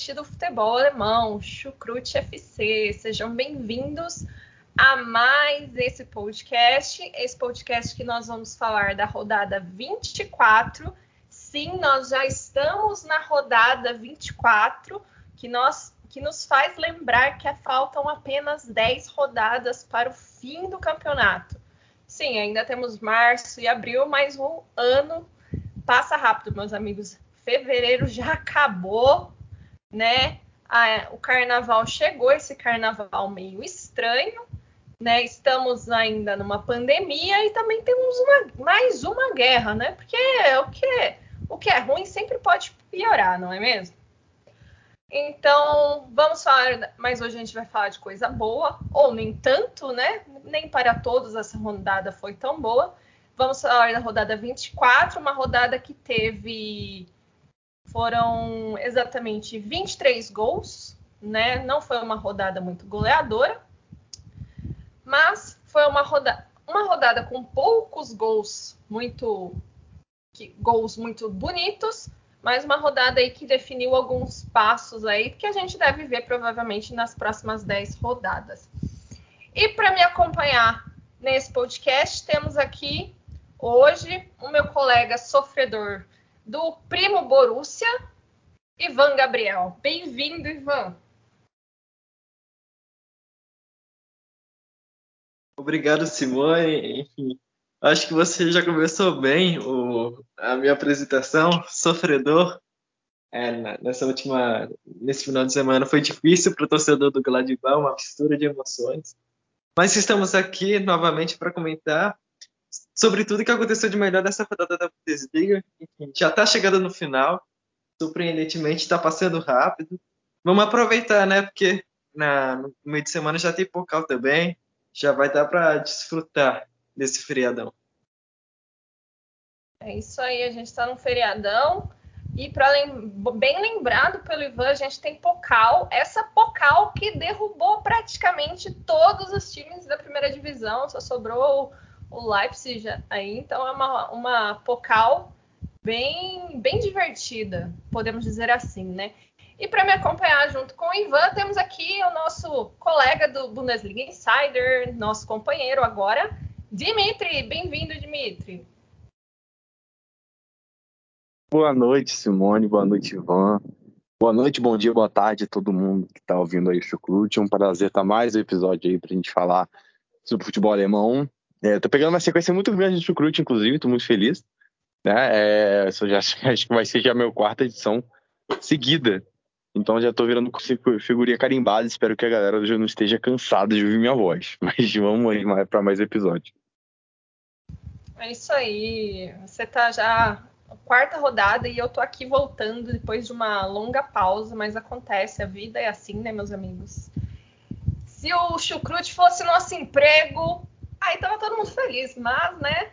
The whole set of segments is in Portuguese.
Podcast do futebol alemão, Chucrute FC. Sejam bem-vindos a mais esse podcast. Esse podcast que nós vamos falar da rodada 24. Sim, nós já estamos na rodada 24, que, nós, que nos faz lembrar que faltam apenas 10 rodadas para o fim do campeonato. Sim, ainda temos março e abril, mas o ano passa rápido, meus amigos. Fevereiro já acabou né? o carnaval chegou, esse carnaval meio estranho, né? Estamos ainda numa pandemia e também temos uma, mais uma guerra, né? Porque o que, é, o que é ruim sempre pode piorar, não é mesmo? Então, vamos falar, mas hoje a gente vai falar de coisa boa, ou nem tanto, né? Nem para todos essa rodada foi tão boa. Vamos falar da rodada 24, uma rodada que teve foram exatamente 23 gols, né? Não foi uma rodada muito goleadora, mas foi uma, roda uma rodada com poucos gols muito que, gols muito bonitos, mas uma rodada aí que definiu alguns passos aí que a gente deve ver provavelmente nas próximas 10 rodadas. E para me acompanhar nesse podcast, temos aqui hoje o meu colega sofredor do primo Borussia, Ivan Gabriel. Bem-vindo, Ivan. Obrigado, Simone. Enfim, acho que você já começou bem o, a minha apresentação. Sofredor. É, nessa última, nesse final de semana foi difícil para o torcedor do Gladbach, uma mistura de emoções. Mas estamos aqui novamente para comentar sobre tudo que aconteceu de melhor dessa rodada da Bundesliga. Já está chegando no final, surpreendentemente está passando rápido. Vamos aproveitar, né? Porque na, no meio de semana já tem Pocal também, já vai dar para desfrutar desse feriadão. É isso aí, a gente está no feriadão. E para lem bem lembrado pelo Ivan, a gente tem Pocal, essa Pocal que derrubou praticamente todos os times da primeira divisão, só sobrou o Leipzig aí, então é uma, uma Pocal bem, bem divertida, podemos dizer assim, né? E para me acompanhar junto com o Ivan, temos aqui o nosso colega do Bundesliga Insider, nosso companheiro agora, Dimitri. Bem-vindo, Dimitri. Boa noite, Simone. Boa noite, Ivan. Boa noite, bom dia, boa tarde a todo mundo que está ouvindo aí o Chucrute. Um prazer estar mais um episódio aí para a gente falar sobre futebol alemão. É, tô pegando uma sequência muito grande de chucrute, inclusive, tô muito feliz. Né? É, já, acho que vai ser já a minha quarta edição seguida. Então já tô virando figurinha carimbada. Espero que a galera já não esteja cansada de ouvir minha voz. Mas vamos aí para mais episódio. É isso aí. Você tá já quarta rodada e eu tô aqui voltando depois de uma longa pausa, mas acontece, a vida é assim, né, meus amigos? Se o chucrute fosse nosso emprego, Aí tava todo mundo feliz, mas, né,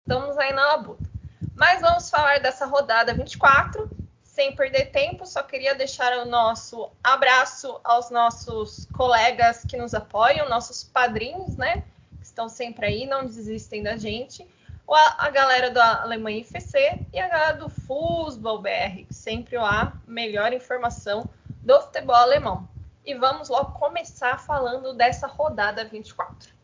estamos aí na labuta. Mas vamos falar dessa rodada 24, sem perder tempo, só queria deixar o nosso abraço aos nossos colegas que nos apoiam, nossos padrinhos, né, que estão sempre aí, não desistem da gente. A, galera da Alemanha FC e a galera do Fußball BR, sempre lá, melhor informação do futebol alemão. E vamos logo começar falando dessa rodada 24.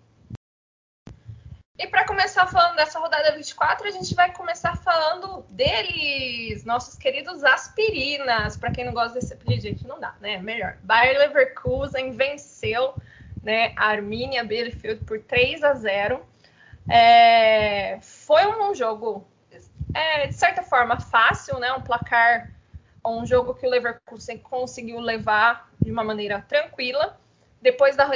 E para começar falando dessa rodada 24, a gente vai começar falando deles, nossos queridos aspirinas. Para quem não gosta desse apelido, gente, não dá, né? Melhor. Bayer Leverkusen venceu né, a Arminia Bielefeld por 3 a 0. É, foi um jogo, é, de certa forma, fácil, né? Um placar, um jogo que o Leverkusen conseguiu levar de uma maneira tranquila. Depois da,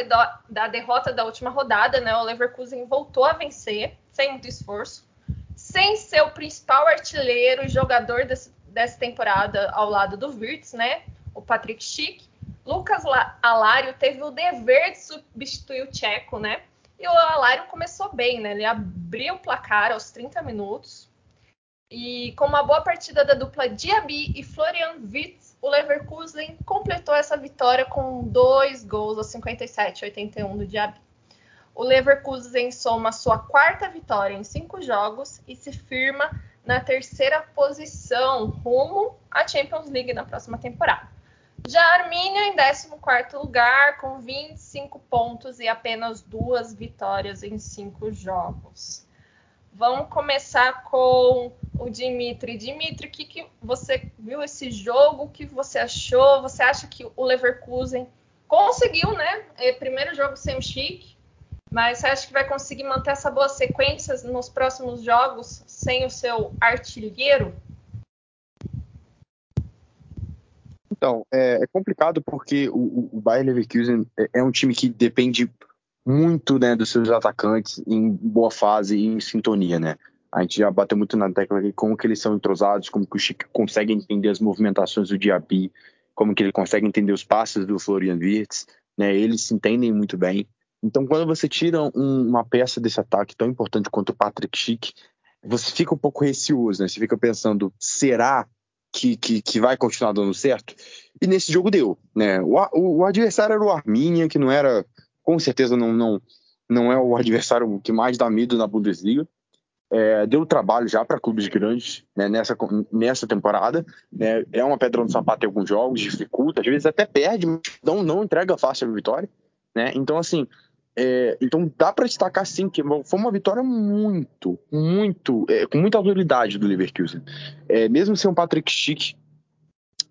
da derrota da última rodada, né, o Leverkusen voltou a vencer, sem muito esforço, sem seu principal artilheiro e jogador desse, dessa temporada ao lado do Wirtz, né, o Patrick Schick. Lucas Alário teve o dever de substituir o Tcheco, né? E o Alário começou bem, né? Ele abriu o placar aos 30 minutos. E com uma boa partida da dupla Diaby e Florian Wirtz, o Leverkusen completou essa vitória com dois gols aos 57 e 81 do Diaby. O Leverkusen soma sua quarta vitória em cinco jogos e se firma na terceira posição rumo à Champions League na próxima temporada. Já a Armínia em 14 lugar, com 25 pontos e apenas duas vitórias em cinco jogos. Vamos começar com o Dimitri. Dimitri, o que, que você viu esse jogo? O que você achou? Você acha que o Leverkusen conseguiu, né? É, primeiro jogo sem o Chic, mas você acha que vai conseguir manter essa boa sequência nos próximos jogos sem o seu artilheiro? Então, é, é complicado porque o, o Bayern Leverkusen é, é um time que depende muito né, dos seus atacantes em boa fase e em sintonia, né? A gente já bateu muito na tecla aqui como que eles são entrosados, como que o Chico consegue entender as movimentações do Diaby, como que ele consegue entender os passos do Florian Wirtz, né? Eles se entendem muito bem. Então, quando você tira um, uma peça desse ataque tão importante quanto o Patrick Schick, você fica um pouco receoso, né? Você fica pensando, será que, que, que, vai continuar dando certo. E nesse jogo deu, né? O, o, o, adversário era o Arminia, que não era, com certeza não, não, não é o adversário que mais dá medo na Bundesliga. É, deu trabalho já para clubes grandes né, nessa, nessa temporada. Né? É uma pedra no sapato em alguns jogos, dificulta, às vezes até perde, mas não, não entrega fácil a vitória. Né? Então, assim, é, então dá para destacar sim que foi uma vitória muito, muito, é, com muita autoridade do Leverkusen. É, mesmo sem o Patrick Schick,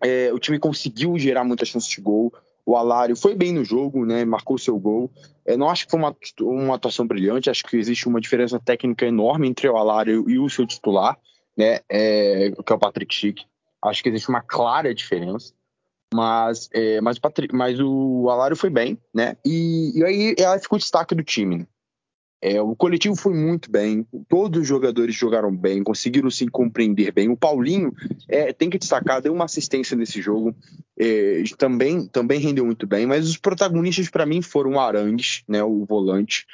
é, o time conseguiu gerar muitas chances de gol. O Alário foi bem no jogo, né? Marcou seu gol. É, não acho que foi uma, uma atuação brilhante. Acho que existe uma diferença técnica enorme entre o Alário e o seu titular, né? É, que é o Patrick Schick. Acho que existe uma clara diferença. Mas, é, mas, o Patri... mas o Alário foi bem, né? E, e aí ela ficou destaque do time. Né? É, o coletivo foi muito bem, todos os jogadores jogaram bem, conseguiram se compreender bem. O Paulinho é, tem que destacar, deu uma assistência nesse jogo, é, também, também rendeu muito bem, mas os protagonistas para mim foram o Arangues, né, o volante,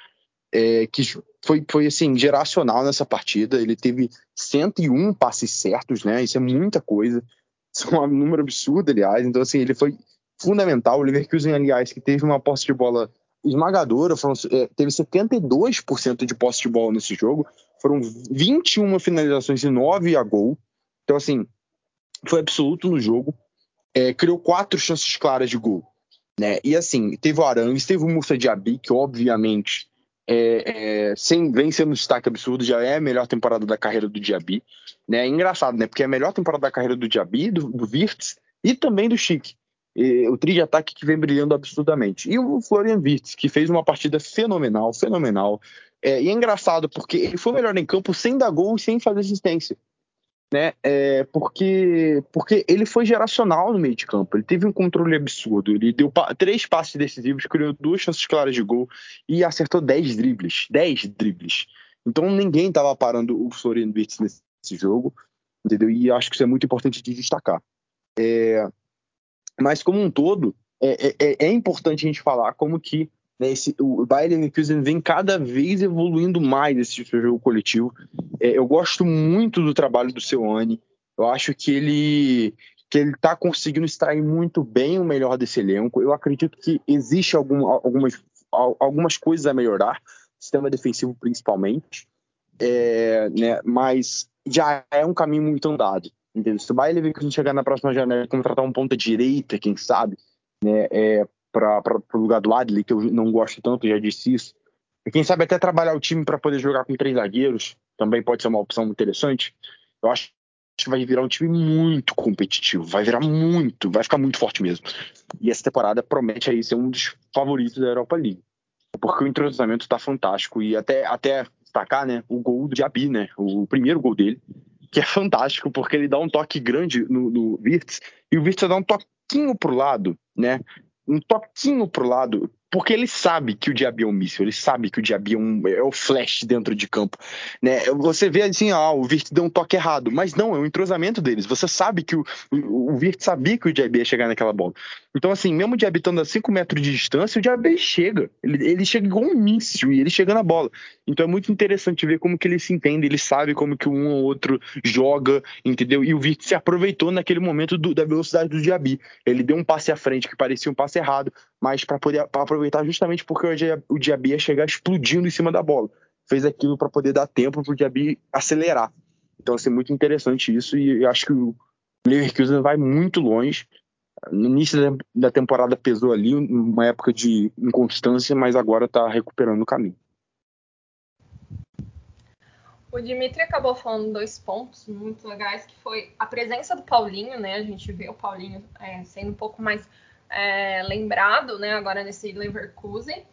é, que foi, foi assim, geracional nessa partida. Ele teve 101 passes certos, né? Isso é muita coisa. Isso é um número absurdo, aliás. Então, assim, ele foi fundamental. O Leverkusen, aliás, que teve uma posse de bola esmagadora, foram, é, teve 72% de posse de bola nesse jogo, foram 21 finalizações e 9 a gol. Então, assim, foi absoluto no jogo. É, criou quatro chances claras de gol. Né? E assim, teve o Arangues, teve o Musa Diaby, que obviamente é, é, sem, vem sendo um destaque absurdo, já é a melhor temporada da carreira do Diaby. Né? É engraçado, né? Porque é a melhor temporada da carreira do Diaby, do, do Virtus e também do Chique. E, o trio de ataque que vem brilhando absurdamente. E o Florian Wirtz, que fez uma partida fenomenal, fenomenal. É, e é engraçado, porque ele foi melhor em campo sem dar gol e sem fazer assistência né? É, porque, porque ele foi geracional no meio de campo. Ele teve um controle absurdo. Ele deu pa três passes decisivos, criou duas chances claras de gol e acertou dez dribles. Dez dribles. Então ninguém estava parando o Florian Wirtz nesse jogo, entendeu? E acho que isso é muito importante de destacar. É, mas como um todo, é, é, é, é importante a gente falar como que né, esse, o Bayern Leverkusen vem cada vez evoluindo mais esse tipo jogo coletivo. É, eu gosto muito do trabalho do Seuane. Eu acho que ele que ele está conseguindo extrair muito bem o melhor desse elenco. Eu acredito que existe algum, algumas, algumas coisas a melhorar, sistema defensivo principalmente, é, né, mas já é um caminho muito andado. Entendeu? Se o Bayern Leverkusen chegar na próxima janela contratar um ponta direita, quem sabe, né, é, para o lugar do Adley, que eu não gosto tanto, já disse isso. E quem sabe até trabalhar o time para poder jogar com três zagueiros também pode ser uma opção interessante. Eu acho que vai virar um time muito competitivo, vai virar muito, vai ficar muito forte mesmo. E essa temporada promete aí ser um dos favoritos da Europa League. Porque o entrosamento está fantástico e até, até destacar, né, o gol do Diaby, né, o primeiro gol dele, que é fantástico porque ele dá um toque grande no, no Wirtz e o Wirtz dá um toquinho pro lado, né, um toquinho pro lado, porque ele sabe que o Diaby é um míssil, ele sabe que o Diaby é, um, é o flash dentro de campo. Né? Você vê assim, ah, o Virt deu um toque errado, mas não, é um entrosamento deles. Você sabe que o, o, o Virt sabia que o Diaby ia chegar naquela bola. Então, assim, mesmo o Diaby estando a 5 metros de distância, o Diaby chega. Ele, ele chega igual um míssil e ele chega na bola. Então é muito interessante ver como que ele se entende, ele sabe como que um ou outro joga, entendeu? E o Virt se aproveitou naquele momento do, da velocidade do Diaby. Ele deu um passe à frente que parecia um passe errado, mas para poder pra aproveitar justamente porque o Diaby ia chegar explodindo em cima da bola. Fez aquilo para poder dar tempo para o Diaby acelerar. Então, assim, muito interessante isso e eu acho que o Leverkusen vai muito longe. No início da temporada pesou ali, uma época de inconstância, mas agora está recuperando o caminho. O Dimitri acabou falando dois pontos muito legais, que foi a presença do Paulinho, né? A gente vê o Paulinho é, sendo um pouco mais é, lembrado, né, agora nesse Leverkusen.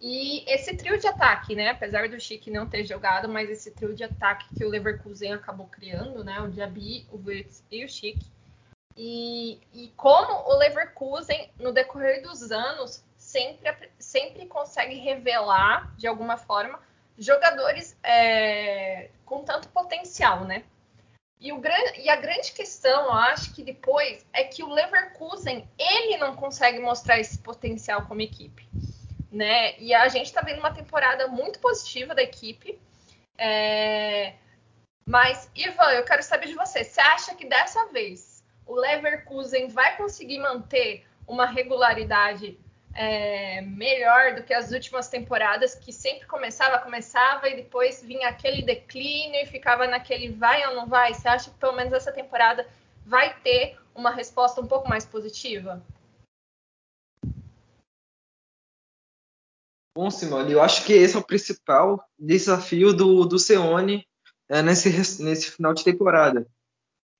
E esse trio de ataque, né, apesar do Chic não ter jogado, mas esse trio de ataque que o Leverkusen acabou criando, né, o Diaby, o Wirtz e o Chic. E, e como o Leverkusen, no decorrer dos anos, sempre, sempre consegue revelar, de alguma forma, jogadores é, com tanto potencial, né? E, o, e a grande questão, eu acho que depois, é que o Leverkusen, ele não consegue mostrar esse potencial como equipe. Né? E a gente está vendo uma temporada muito positiva da equipe. É... Mas, Ivan, eu quero saber de você. Você acha que dessa vez o Leverkusen vai conseguir manter uma regularidade é, melhor do que as últimas temporadas, que sempre começava, começava e depois vinha aquele declínio e ficava naquele vai ou não vai? Você acha que pelo menos essa temporada vai ter uma resposta um pouco mais positiva? Bom, Simone, eu acho que esse é o principal desafio do, do Seone é, nesse, nesse final de temporada.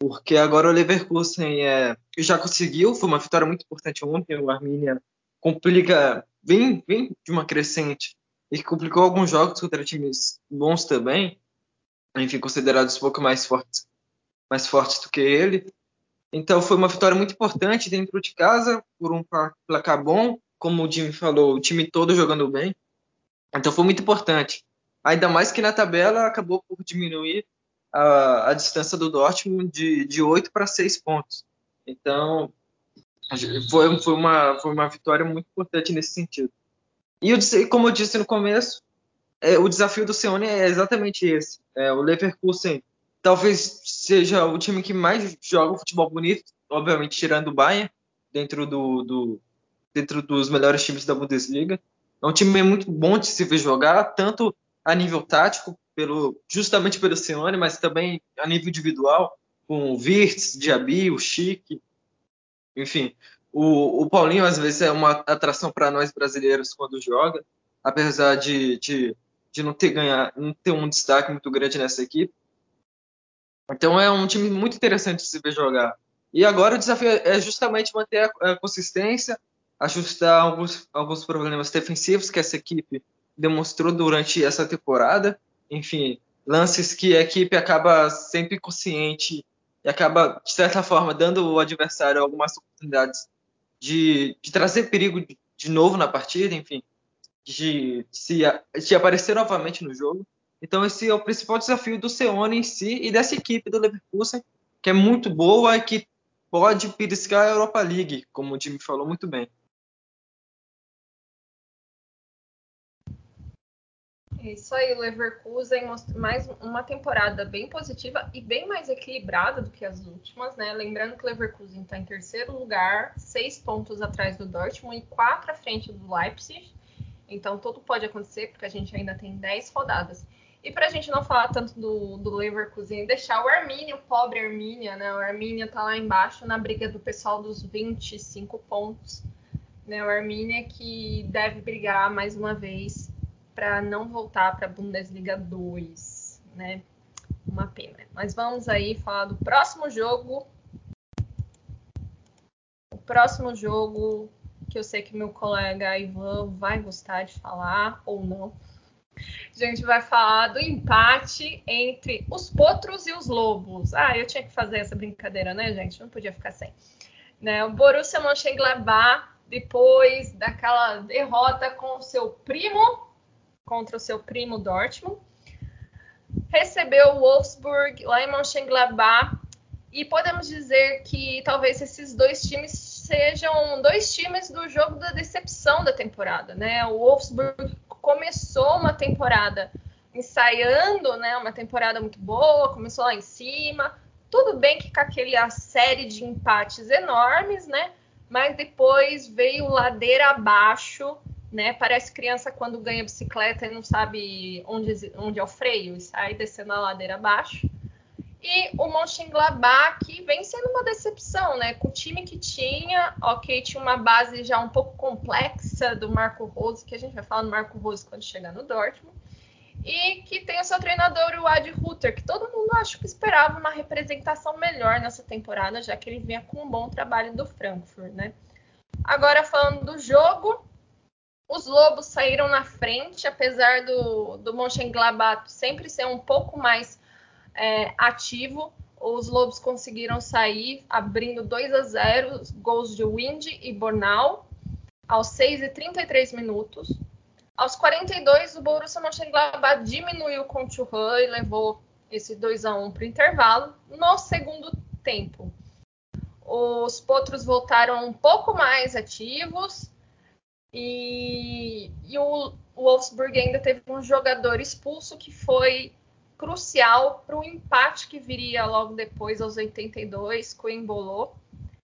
Porque agora o Leverkusen é, já conseguiu, foi uma vitória muito importante ontem, o Arminia complica, vem, vem de uma crescente e complicou alguns jogos contra times bons também, enfim, considerados um pouco mais fortes, mais fortes do que ele. Então foi uma vitória muito importante dentro de casa, por um placar bom, como o Jimmy falou, o time todo jogando bem. Então foi muito importante. Ainda mais que na tabela acabou por diminuir a, a distância do Dortmund de, de 8 para 6 pontos. Então foi, foi, uma, foi uma vitória muito importante nesse sentido. E eu disse, como eu disse no começo, é, o desafio do Seone é exatamente esse. É, o Leverkusen talvez seja o time que mais joga futebol bonito, obviamente tirando o Bayern, dentro, do, do, dentro dos melhores times da Bundesliga. É um time muito bom de se ver jogar, tanto a nível tático, pelo, justamente pelo Seone, mas também a nível individual, com o Wirtz, Diaby, o Chique, enfim, o, o Paulinho às vezes é uma atração para nós brasileiros quando joga, apesar de, de, de não ter ganhar, não ter um destaque muito grande nessa equipe. Então é um time muito interessante de se ver jogar. E agora o desafio é justamente manter a, a consistência, ajustar alguns, alguns problemas defensivos que essa equipe demonstrou durante essa temporada. Enfim, lances que a equipe acaba sempre consciente e acaba, de certa forma, dando ao adversário algumas oportunidades de, de trazer perigo de, de, novo na partida, enfim, de, se, de aparecer novamente no jogo. Então, esse é o principal desafio do Seone em si e dessa equipe do Leverkusen, que é muito boa e que pode piriscar a Europa League, como o time falou muito bem. Isso aí, o Leverkusen mais uma temporada bem positiva e bem mais equilibrada do que as últimas, né? Lembrando que o Leverkusen está em terceiro lugar, seis pontos atrás do Dortmund e quatro à frente do Leipzig. Então tudo pode acontecer porque a gente ainda tem dez rodadas. E para a gente não falar tanto do, do Leverkusen, deixar o Arminia, o pobre Arminia, né? O Arminia tá lá embaixo na briga do pessoal dos 25 pontos. Né? O Arminia que deve brigar mais uma vez para não voltar para a Bundesliga 2, né? Uma pena. Mas vamos aí falar do próximo jogo. O próximo jogo que eu sei que meu colega Ivan vai gostar de falar ou não. A gente vai falar do empate entre os potros e os lobos. Ah, eu tinha que fazer essa brincadeira, né, gente? Não podia ficar sem. Né? O Borussia Mönchengladbach depois daquela derrota com o seu primo, contra o seu primo Dortmund. Recebeu o Wolfsburg lá em Mönchengladbach e podemos dizer que talvez esses dois times sejam dois times do jogo da decepção da temporada, né? O Wolfsburg começou uma temporada ensaiando, né, uma temporada muito boa, começou lá em cima. Tudo bem que com aquela série de empates enormes, né? Mas depois veio ladeira abaixo, né? Parece criança quando ganha bicicleta e não sabe onde, onde é o freio e sai descendo a ladeira abaixo. E o Mönchengladbach que vem sendo uma decepção, né? Com o time que tinha, ok, tinha uma base já um pouco complexa do Marco Rose, que a gente vai falar do Marco Rose quando chegar no Dortmund e que tem o seu treinador, o Ad Rutter, que todo mundo acho que esperava uma representação melhor nessa temporada, já que ele vinha com um bom trabalho do Frankfurt, né? Agora falando do jogo, os Lobos saíram na frente, apesar do, do Mönchengladbach sempre ser um pouco mais é, ativo. Os Lobos conseguiram sair abrindo 2 a 0 gols de Wind e Bornal aos 6 e 33 minutos. Aos 42, o Borussia Mönchengladbach diminuiu com o Churran e levou esse 2 a 1 para o intervalo. No segundo tempo, os potros voltaram um pouco mais ativos e, e o, Wolfsburg ainda teve um jogador expulso que foi crucial para o empate que viria logo depois, aos 82, com o Embolou.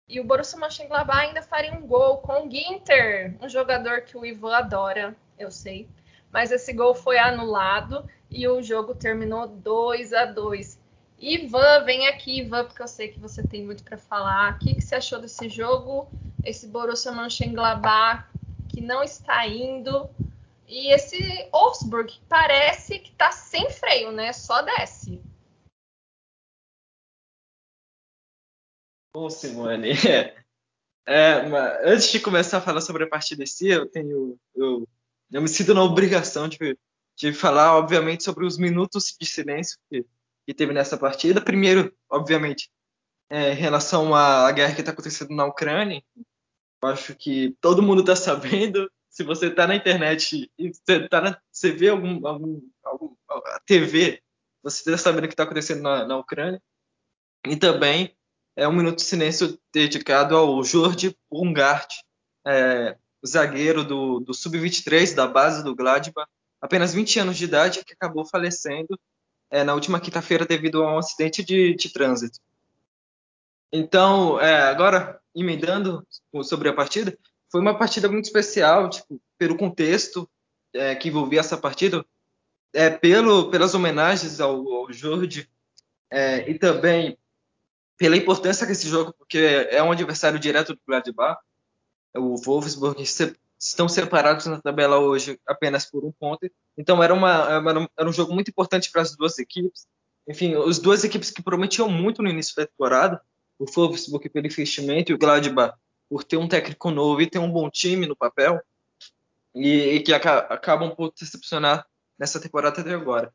E o Borussia Mönchengladbach ainda faria um gol com o Ginter, um jogador que o Ivan adora eu sei. Mas esse gol foi anulado e o jogo terminou 2 a 2. Ivan, vem aqui, Ivan, porque eu sei que você tem muito para falar. O que, que você achou desse jogo? Esse Borussia Mönchengladbach que não está indo e esse Wolfsburg parece que está sem freio, né? Só desce. Bom, Simone, é, antes de começar a falar sobre a partida em si, eu tenho eu eu me sinto na obrigação de, de falar, obviamente, sobre os minutos de silêncio que, que teve nessa partida. Primeiro, obviamente, é, em relação à guerra que está acontecendo na Ucrânia, eu acho que todo mundo está sabendo. Se você está na internet e você, tá na, você vê algum, algum, algum a TV, você está sabendo o que está acontecendo na, na Ucrânia. E também é um minuto de silêncio dedicado ao Jorge Bungart, é, zagueiro do, do Sub-23 da base do Gladbach, apenas 20 anos de idade, que acabou falecendo é, na última quinta-feira devido a um acidente de, de trânsito. Então, é, agora, emendando sobre a partida, foi uma partida muito especial, tipo, pelo contexto é, que envolvia essa partida, é, pelo, pelas homenagens ao, ao é, e também pela importância desse jogo, porque é um adversário direto do Gladbach, o Wolfsburg estão separados na tabela hoje apenas por um ponto. Então era, uma, era um jogo muito importante para as duas equipes. Enfim, as duas equipes que prometiam muito no início da temporada, o Wolfsburg pelo investimento e o Gladbach por ter um técnico novo e ter um bom time no papel, e, e que aca acabam por decepcionar nessa temporada até agora.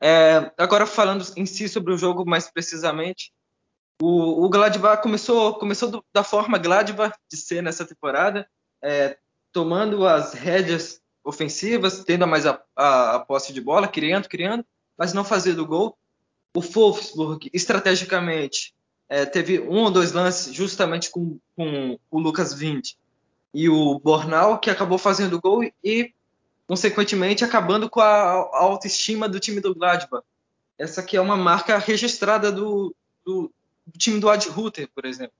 É, agora falando em si sobre o jogo mais precisamente, o, o Gladbach começou, começou do, da forma Gladbach de ser nessa temporada, é, tomando as rédeas ofensivas, tendo mais a, a, a, posse de bola, criando, criando, mas não fazendo gol. O Wolfsburg, estrategicamente, é, teve um ou dois lances justamente com, com o Lucas Vint e o Bornal, que acabou fazendo gol e, consequentemente, acabando com a, autoestima do time do Gladbach. Essa aqui é uma marca registrada do, do, do time do Ad por exemplo.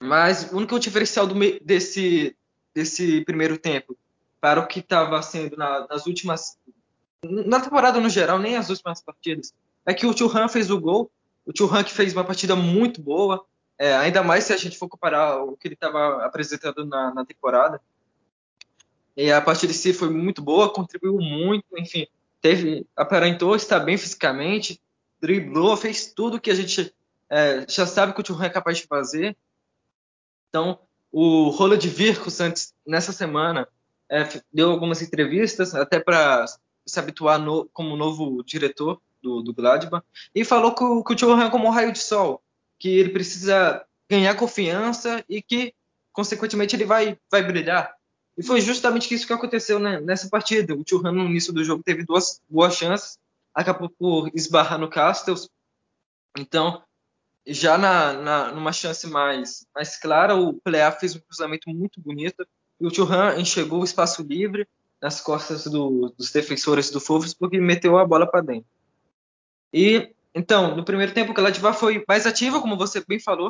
Mas o único diferencial do, desse, desse primeiro tempo para o que estava sendo na, nas últimas. Na temporada no geral, nem as últimas partidas, é que o Churran fez o gol. O Churran que fez uma partida muito boa, é, ainda mais se a gente for comparar o que ele estava apresentando na, na, temporada. E a partida em si foi muito boa, contribuiu muito, enfim, teve, aparentou estar bem fisicamente, driblou, fez tudo que a gente é, já sabe que o Churran é capaz de fazer. Então, o Roland Virkus, antes, nessa semana, é, deu algumas entrevistas, até para se habituar no, como novo diretor do, do Gladbach, e falou que, que o é como um raio de sol, que ele precisa ganhar confiança e que consequentemente ele vai, vai brilhar. E foi justamente isso que aconteceu né, nessa partida. O Churran no início do jogo teve duas boas chances, acabou por esbarrar no Castells. Então, já na, na, numa chance mais, mais clara, o Plea fez um cruzamento muito bonito e o Churran enxergou o espaço livre nas costas do, dos defensores do Wolfsburg e meteu a bola para dentro. E então, no primeiro tempo, o Gladbach foi mais ativo, como você bem falou,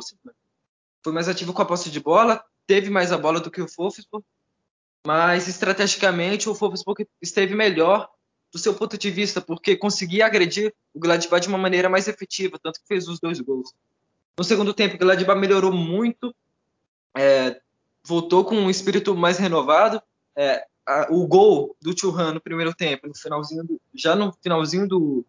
foi mais ativo com a posse de bola, teve mais a bola do que o Wolfsburg, mas estrategicamente o Wolfsburg esteve melhor do seu ponto de vista, porque conseguia agredir o Gladbach de uma maneira mais efetiva, tanto que fez os dois gols. No segundo tempo, o Gladbach melhorou muito, é, voltou com um espírito mais renovado. É, a, o gol do Churran no primeiro tempo, no finalzinho do, já no finalzinho do,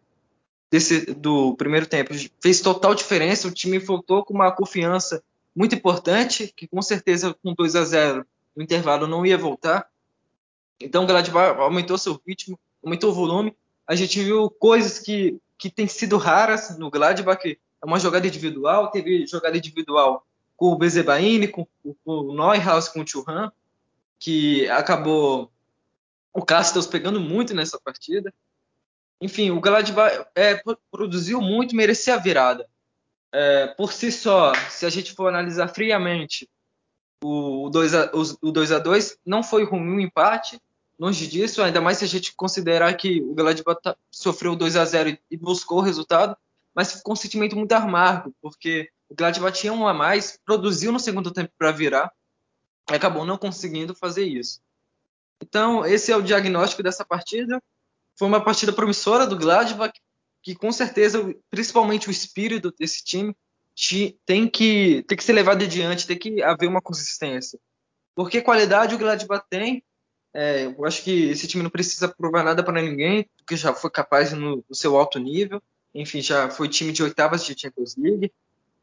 desse, do primeiro tempo, fez total diferença. O time voltou com uma confiança muito importante, que com certeza com 2 a 0 no intervalo não ia voltar. Então o Gladbach aumentou seu ritmo, aumentou o volume. A gente viu coisas que, que têm sido raras no Gladbach, que é uma jogada individual, teve jogada individual com o Bezebaini, com, com o Neuhaus, com o Churran, que acabou o Castells pegando muito nessa partida. Enfim, o Gladbach é, produziu muito, merecia a virada. É, por si só, se a gente for analisar friamente, o 2 a, o 2 a 2 não foi ruim o empate, longe disso, ainda mais se a gente considerar que o Gladbach tá, sofreu 2 a 0 e buscou o resultado, mas ficou um sentimento muito amargo, porque o Gladbach tinha um a mais, produziu no segundo tempo para virar, e acabou não conseguindo fazer isso. Então, esse é o diagnóstico dessa partida. Foi uma partida promissora do Gladbach, que com certeza, principalmente o espírito desse time, tem que, tem que ser levado adiante, tem que haver uma consistência. Porque qualidade o Gladbach tem. É, eu acho que esse time não precisa provar nada para ninguém, porque já foi capaz no, no, seu alto nível. Enfim, já foi time de oitavas de Champions League.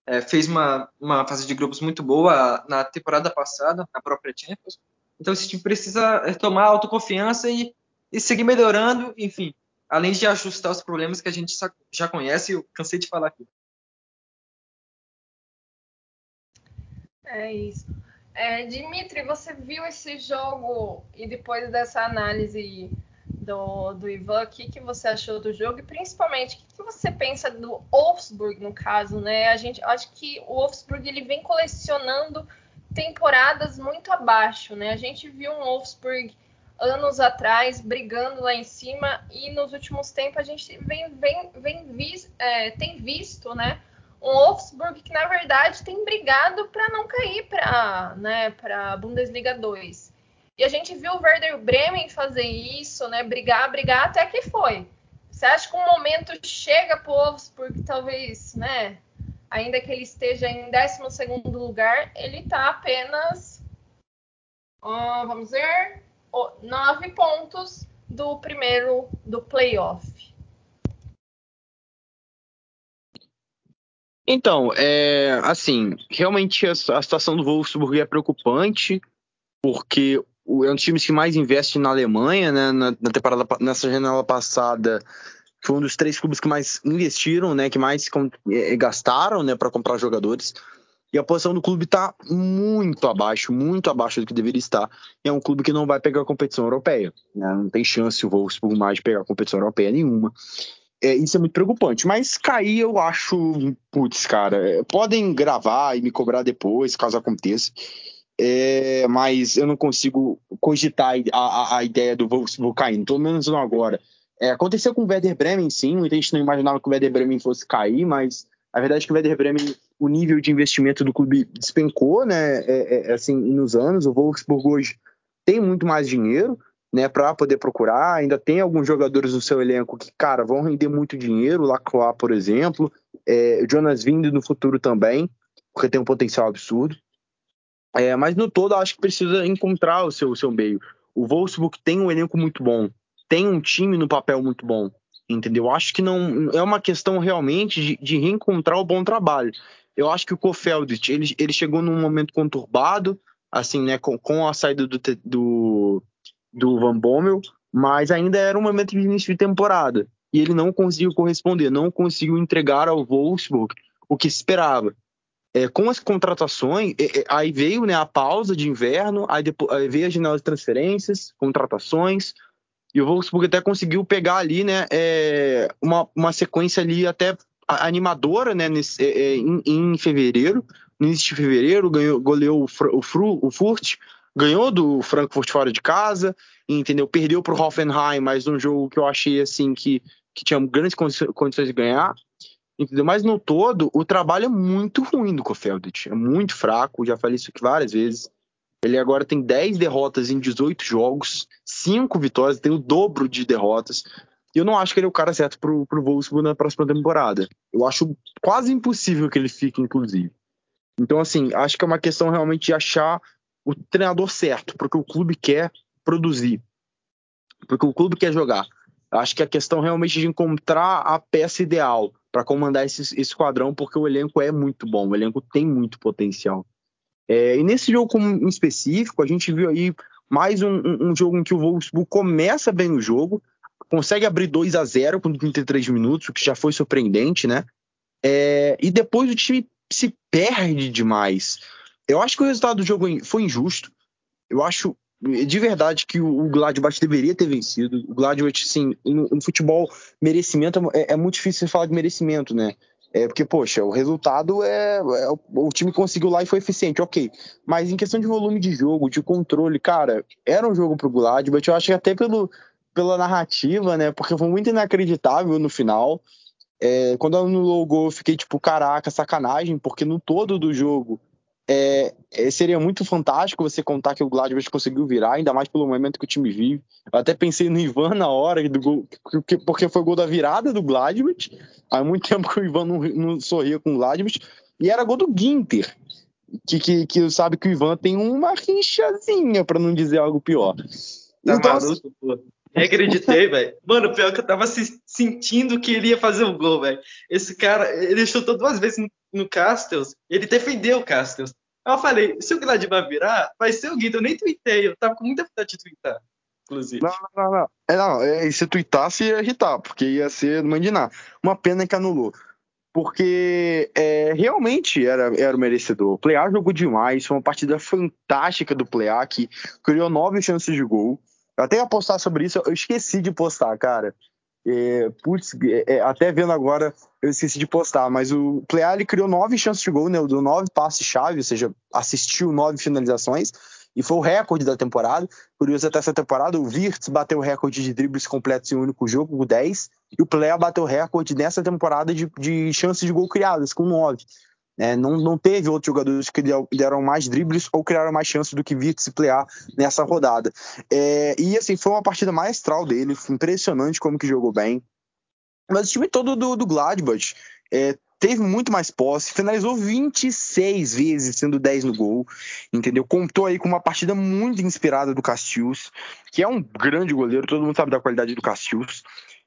É, fez uma, uma fase de grupos muito boa na temporada passada, na própria Champions. Então esse time precisa tomar autoconfiança e, e seguir melhorando, enfim, além de ajustar os problemas que a gente já conhece, eu cansei de falar aqui. É isso. É, Dimitri, você viu esse jogo e depois dessa análise do, do Ivan, o que, que você achou do jogo e principalmente o que, que você pensa do Wolfsburg no caso, né? A gente acho que o Wolfsburg ele vem colecionando temporadas muito abaixo, né? A gente viu um Wolfsburg anos atrás brigando lá em cima e nos últimos tempos a gente vem, vem, vem vis, é, tem visto, né? um Wolfsburg que na verdade tem brigado para não cair para né, para Bundesliga 2. E a gente viu o Werder Bremen fazer isso, né, brigar, brigar até que foi. Você acha que um momento chega para o Wolfsburg, talvez, né, ainda que ele esteja em 12 lugar, ele está apenas, uh, vamos ver, nove pontos do primeiro do playoff. Então, é, assim, realmente a, a, situação do Wolfsburg é preocupante, porque é um dos times que mais investe na Alemanha, né? Na, na temporada, nessa janela passada, foi um dos três clubes que mais investiram, né? Que mais com, é, gastaram, né? Para comprar jogadores. E a posição do clube está muito abaixo, muito abaixo do que deveria estar. E é um clube que não vai pegar a competição europeia. Né? Não tem chance o Wolfsburg mais de pegar a competição europeia nenhuma. É, isso é muito preocupante. Mas cair, eu acho. Putz, cara, é, podem gravar e me cobrar depois, caso aconteça. É, mas eu não consigo cogitar a, a, a ideia do Wolfsburg caindo, pelo menos não agora. É, aconteceu com o Werder Bremen, sim. Muita gente não imaginava que o Werder Bremen fosse cair, mas a verdade é que o Werder Bremen, o nível de investimento do clube despencou, né? É, é, assim, nos anos. O Wolfsburg hoje tem muito mais dinheiro né, para poder procurar. Ainda tem alguns jogadores no seu elenco que, cara, vão render muito dinheiro, Lacroix, por exemplo, é, Jonas Vindo no futuro também, porque tem um potencial absurdo. É, mas no todo, acho que precisa encontrar o seu, o seu meio. O Wolfsburg tem um elenco muito bom, tem um time no papel muito bom, entendeu? Acho que não é uma questão realmente de, de reencontrar o bom trabalho. Eu acho que o Kofeldit, ele, ele chegou num momento conturbado, assim, né, com, com a saída do, do do Van Bommel, mas ainda era um momento de início de temporada. E ele não conseguiu corresponder, não conseguiu entregar ao Wolfsburg o que se esperava. é, com as contratações, é, é, aí veio né, a pausa de inverno, aí, depois, aí veio a janela de transferências, contratações, e o Wolfsburg até conseguiu pegar ali né, é, uma, uma sequência ali até animadora né, nesse, é, em, em, fevereiro, no início de fevereiro, ganhou, goleou o, o, Fru, o Furt, ganhou do Frankfurt fora de casa, entendeu? Perdeu para o Hoffenheim, mas um jogo que eu achei assim que, que tinha grandes condições de ganhar. Entendeu? Mas no todo, o trabalho é muito ruim do Kofeldit. É muito fraco, já falei isso aqui várias vezes. Ele agora tem 10 derrotas em 18 jogos, 5 vitórias, tem o dobro de derrotas. E eu não acho que ele é o cara certo pro, pro Wolfsburg na próxima temporada. Eu acho quase impossível que ele fique, inclusive. Então, assim, acho que é uma questão realmente de achar o treinador certo, porque o clube quer produzir, porque o clube quer jogar. Acho que a questão realmente de encontrar a peça ideal para comandar esse, esquadrão, porque o elenco é muito bom, o elenco tem muito potencial. É, e nesse jogo em específico, a gente viu aí mais um, um, jogo em que o Wolfsburg começa bem o jogo, consegue abrir 2 a 0 com 33 minutos, o que já foi surpreendente, né? É, e depois o time se perde demais. Eu acho que o resultado do jogo foi injusto. Eu acho de verdade que o Gladbach deveria ter vencido. O Gladbach, sim, no, no futebol, merecimento é, é, muito difícil falar de merecimento, né? É porque, poxa, o resultado é, é, O time conseguiu lá e foi eficiente, ok. Mas em questão de volume de jogo, de controle, cara, era um jogo pro Gladbach. Eu acho que até pelo, pela narrativa, né? Porque foi muito inacreditável no final. É, quando anulou o gol, eu fiquei tipo, caraca, sacanagem, porque no todo do jogo é, é, seria muito fantástico você contar que o Gladbach conseguiu virar, ainda mais pelo momento que o time vive. Eu até pensei no Ivan na hora do gol, porque foi o gol da virada do Gladbach. Há muito tempo que o Ivan não, não sorria com o Gladbach. E era gol do Ginter, que, que, que sabe que o Ivan tem uma rinchazinha, para não dizer algo pior. Tá então, maluco, pô. acreditei, velho. Mano, pior que eu tava sentindo que ele ia fazer o gol, velho. Esse cara, ele chutou duas vezes no, no Castells, ele defendeu o Castells. Aí eu falei, se o Gladbach virar, vai ser o Guido. Eu nem tuitei, eu tava com muita vontade de twittar, inclusive. Não, não, não. É, não é, se tuitasse ia irritar, porque ia ser mandinar. Uma pena que anulou. Porque é, realmente era, era o merecedor. O Playar jogou demais, foi uma partida fantástica do Playar, que criou nove chances de gol. Eu até ia postar sobre isso, eu esqueci de postar, cara. É, putz, é, é até vendo agora, eu esqueci de postar, mas o Pleali criou nove chances de gol, né? Deu nove passes-chave, ou seja, assistiu nove finalizações, e foi o recorde da temporada. Curioso até essa temporada, o Wirtz bateu o recorde de dribles completos em um único jogo, com 10, e o Plea bateu o recorde nessa temporada de, de chances de gol criadas, com 9. É, não, não teve outros jogadores que deram mais dribles ou criaram mais chances do que Virtus e Plear nessa rodada. É, e assim, foi uma partida maestral dele, impressionante como que jogou bem. Mas o time todo do, do Gladbach é, teve muito mais posse, finalizou 26 vezes, sendo 10 no gol, entendeu? Contou aí com uma partida muito inspirada do Castius, que é um grande goleiro, todo mundo sabe da qualidade do Castius.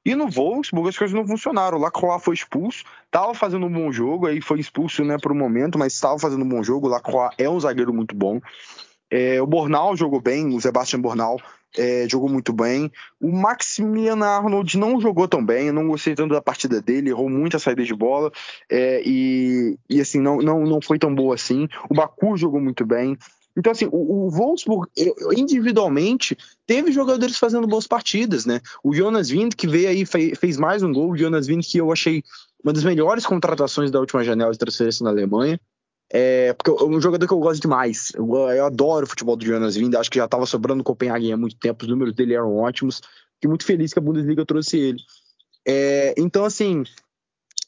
E no Wolfsburg as coisas não funcionaram. O Lacroix foi expulso, estava fazendo um bom jogo, aí foi expulso né, por um momento, mas estava fazendo um bom jogo. O Lacroix é um zagueiro muito bom. É, o Bornal jogou bem, o Sebastian Bornal é, jogou muito bem. O Maximilian Arnold não jogou tão bem, não gostei tanto da partida dele, errou muita saída de bola é, e, e, assim, não, não, não foi tão boa assim. O Baku jogou muito bem. Então, assim, o, o Wolfsburg, individualmente, teve jogadores fazendo boas partidas, né? O Jonas Wind, que veio aí, fez mais um gol. O Jonas Wind, que eu achei uma das melhores contratações da última janela de transferência na Alemanha. É, porque é um jogador que eu gosto demais. Eu, eu adoro o futebol do Jonas Wind. Acho que já estava sobrando o Copenhagen há muito tempo. Os números dele eram ótimos. Fiquei muito feliz que a Bundesliga trouxe ele. É, então, assim,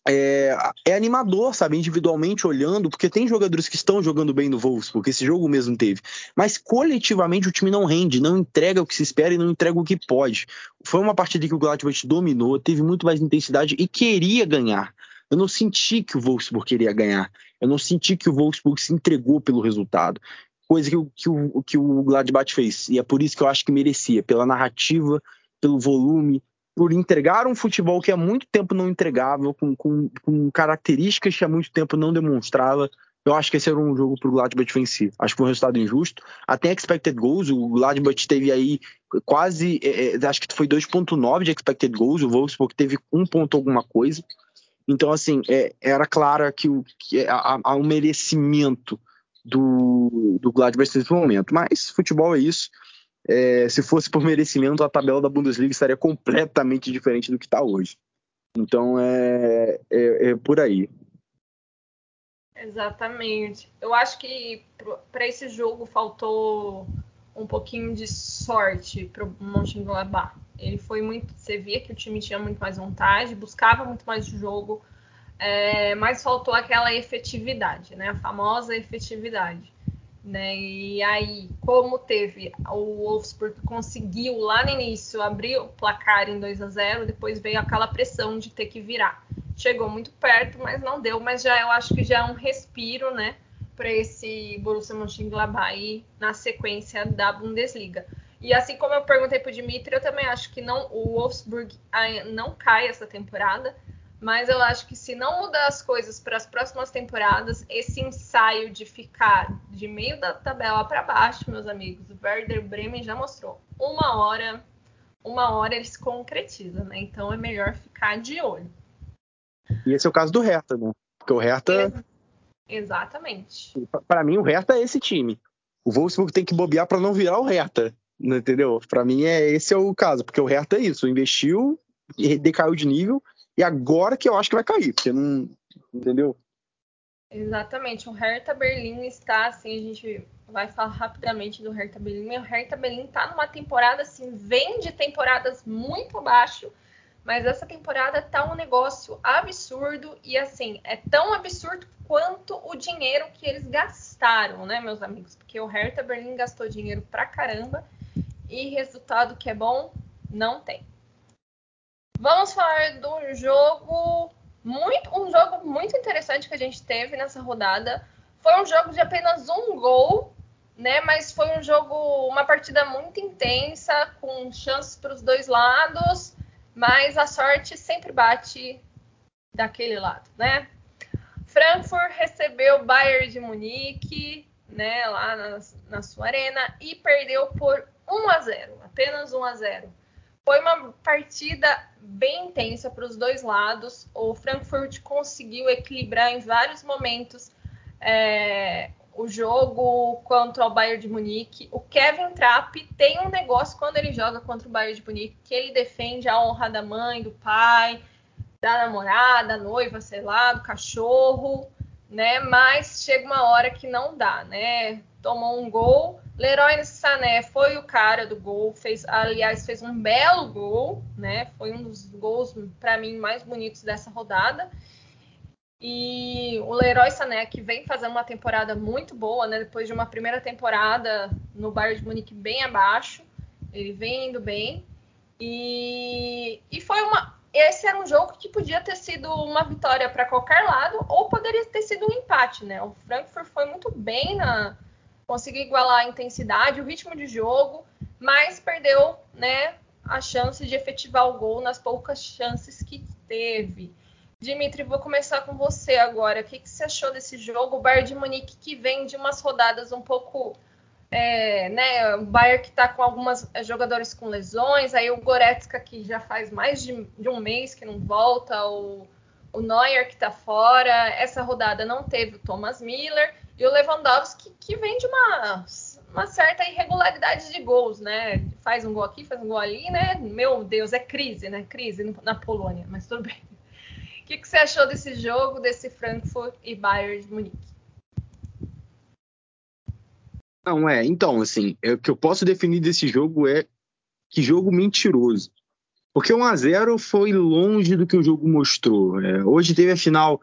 é, é, animador, sabe, individualmente olhando, porque tem jogadores que estão jogando bem no Wolfsburg, esse jogo mesmo teve, mas coletivamente o time não rende, não entrega o que se espera e não entrega o que pode. Foi uma partida que o Gladbach dominou, teve muito mais intensidade e queria ganhar. Eu não senti que o Wolfsburg queria ganhar, eu não senti que o Wolfsburg se entregou pelo resultado, coisa que, o, que, o, que o Gladbach fez, e é por isso que eu acho que merecia, pela narrativa, pelo volume, por entregar um futebol que há muito tempo não entregava, com, com, com características que há muito tempo não demonstrava. Eu acho que esse era um jogo para o Gladbach vencer. Acho que foi um resultado injusto. Até expected goals, o Gladbach teve aí quase, é, é acho que foi 2.9 de expected goals, o Wolfsburg teve um ponto alguma coisa. Então, assim, é, era claro que, o, que há, há um merecimento do, do Gladbach nesse momento. Mas futebol é isso. É, se fosse por merecimento, a tabela da Bundesliga estaria completamente diferente do que está hoje. Então é, é, é, por aí. Exatamente. Eu acho que para esse jogo faltou um pouquinho de sorte para o Mönchengladbach. Ele foi muito, você via que o time tinha muito mais vontade, buscava muito mais jogo, é, mas faltou aquela efetividade, né? A famosa efetividade. Né? E aí, como teve o Wolfsburg conseguiu lá no início abrir o placar em 2 a 0, depois veio aquela pressão de ter que virar. Chegou muito perto, mas não deu, mas já eu acho que já é um respiro, né, para esse Borussia Mönchengladbach na sequência da Bundesliga. E assim como eu perguntei para o Dimitri, eu também acho que não o Wolfsburg não cai essa temporada mas eu acho que se não mudar as coisas para as próximas temporadas, esse ensaio de ficar de meio da tabela para baixo, meus amigos, o Werder Bremen já mostrou. Uma hora, uma hora ele se concretiza, né? Então é melhor ficar de olho. E esse é o caso do Hertha, né? Porque o Hertha. Exatamente. Para mim, o Hertha é esse time. O Wolfsburg tem que bobear para não virar o Hertha. Entendeu? Para mim, é esse é o caso. Porque o Hertha é isso. Investiu, decaiu de nível e agora que eu acho que vai cair, porque não. Entendeu? Exatamente. O Hertha Berlim está assim, a gente vai falar rapidamente do Hertha Berlim. O Hertha Berlim está numa temporada assim, vem de temporadas muito abaixo, mas essa temporada tá um negócio absurdo e assim, é tão absurdo quanto o dinheiro que eles gastaram, né, meus amigos? Porque o Hertha Berlim gastou dinheiro pra caramba e resultado que é bom não tem. Vamos falar do jogo muito, um jogo muito interessante que a gente teve nessa rodada. Foi um jogo de apenas um gol, né? Mas foi um jogo, uma partida muito intensa, com chances para os dois lados, mas a sorte sempre bate daquele lado, né? Frankfurt recebeu Bayern de Munique, né, lá na, na sua arena e perdeu por 1 a 0, apenas 1 a 0. Foi uma partida bem intensa para os dois lados. O Frankfurt conseguiu equilibrar em vários momentos é, o jogo contra o Bayern de Munique. O Kevin Trapp tem um negócio quando ele joga contra o Bayern de Munique que ele defende a honra da mãe, do pai, da namorada, da noiva, sei lá, do cachorro, né? Mas chega uma hora que não dá, né? Tomou um gol Leroy Sané foi o cara do gol, fez, aliás, fez um belo gol, né? Foi um dos gols para mim mais bonitos dessa rodada. E o Leroy Sané que vem fazendo uma temporada muito boa, né? Depois de uma primeira temporada no Bayern de Munique bem abaixo, ele vem indo bem. E, e foi uma esse era um jogo que podia ter sido uma vitória para qualquer lado ou poderia ter sido um empate, né? O Frankfurt foi muito bem na conseguiu igualar a intensidade, o ritmo de jogo, mas perdeu né, a chance de efetivar o gol nas poucas chances que teve. Dimitri, vou começar com você agora. O que, que você achou desse jogo? O Bayern de Munique que vem de umas rodadas um pouco. É, né, o Bayern que está com alguns jogadores com lesões, aí o Goretzka que já faz mais de, de um mês que não volta, o, o Neuer que está fora. Essa rodada não teve o Thomas Miller e o Lewandowski, que vem de uma, uma certa irregularidade de gols, né? Faz um gol aqui, faz um gol ali, né? Meu Deus, é crise, né? Crise na Polônia, mas tudo bem. O que, que você achou desse jogo, desse Frankfurt e Bayern de Munique? Não, é, então, assim, é, o que eu posso definir desse jogo é que jogo mentiroso. Porque 1 a 0 foi longe do que o jogo mostrou. É, hoje teve a final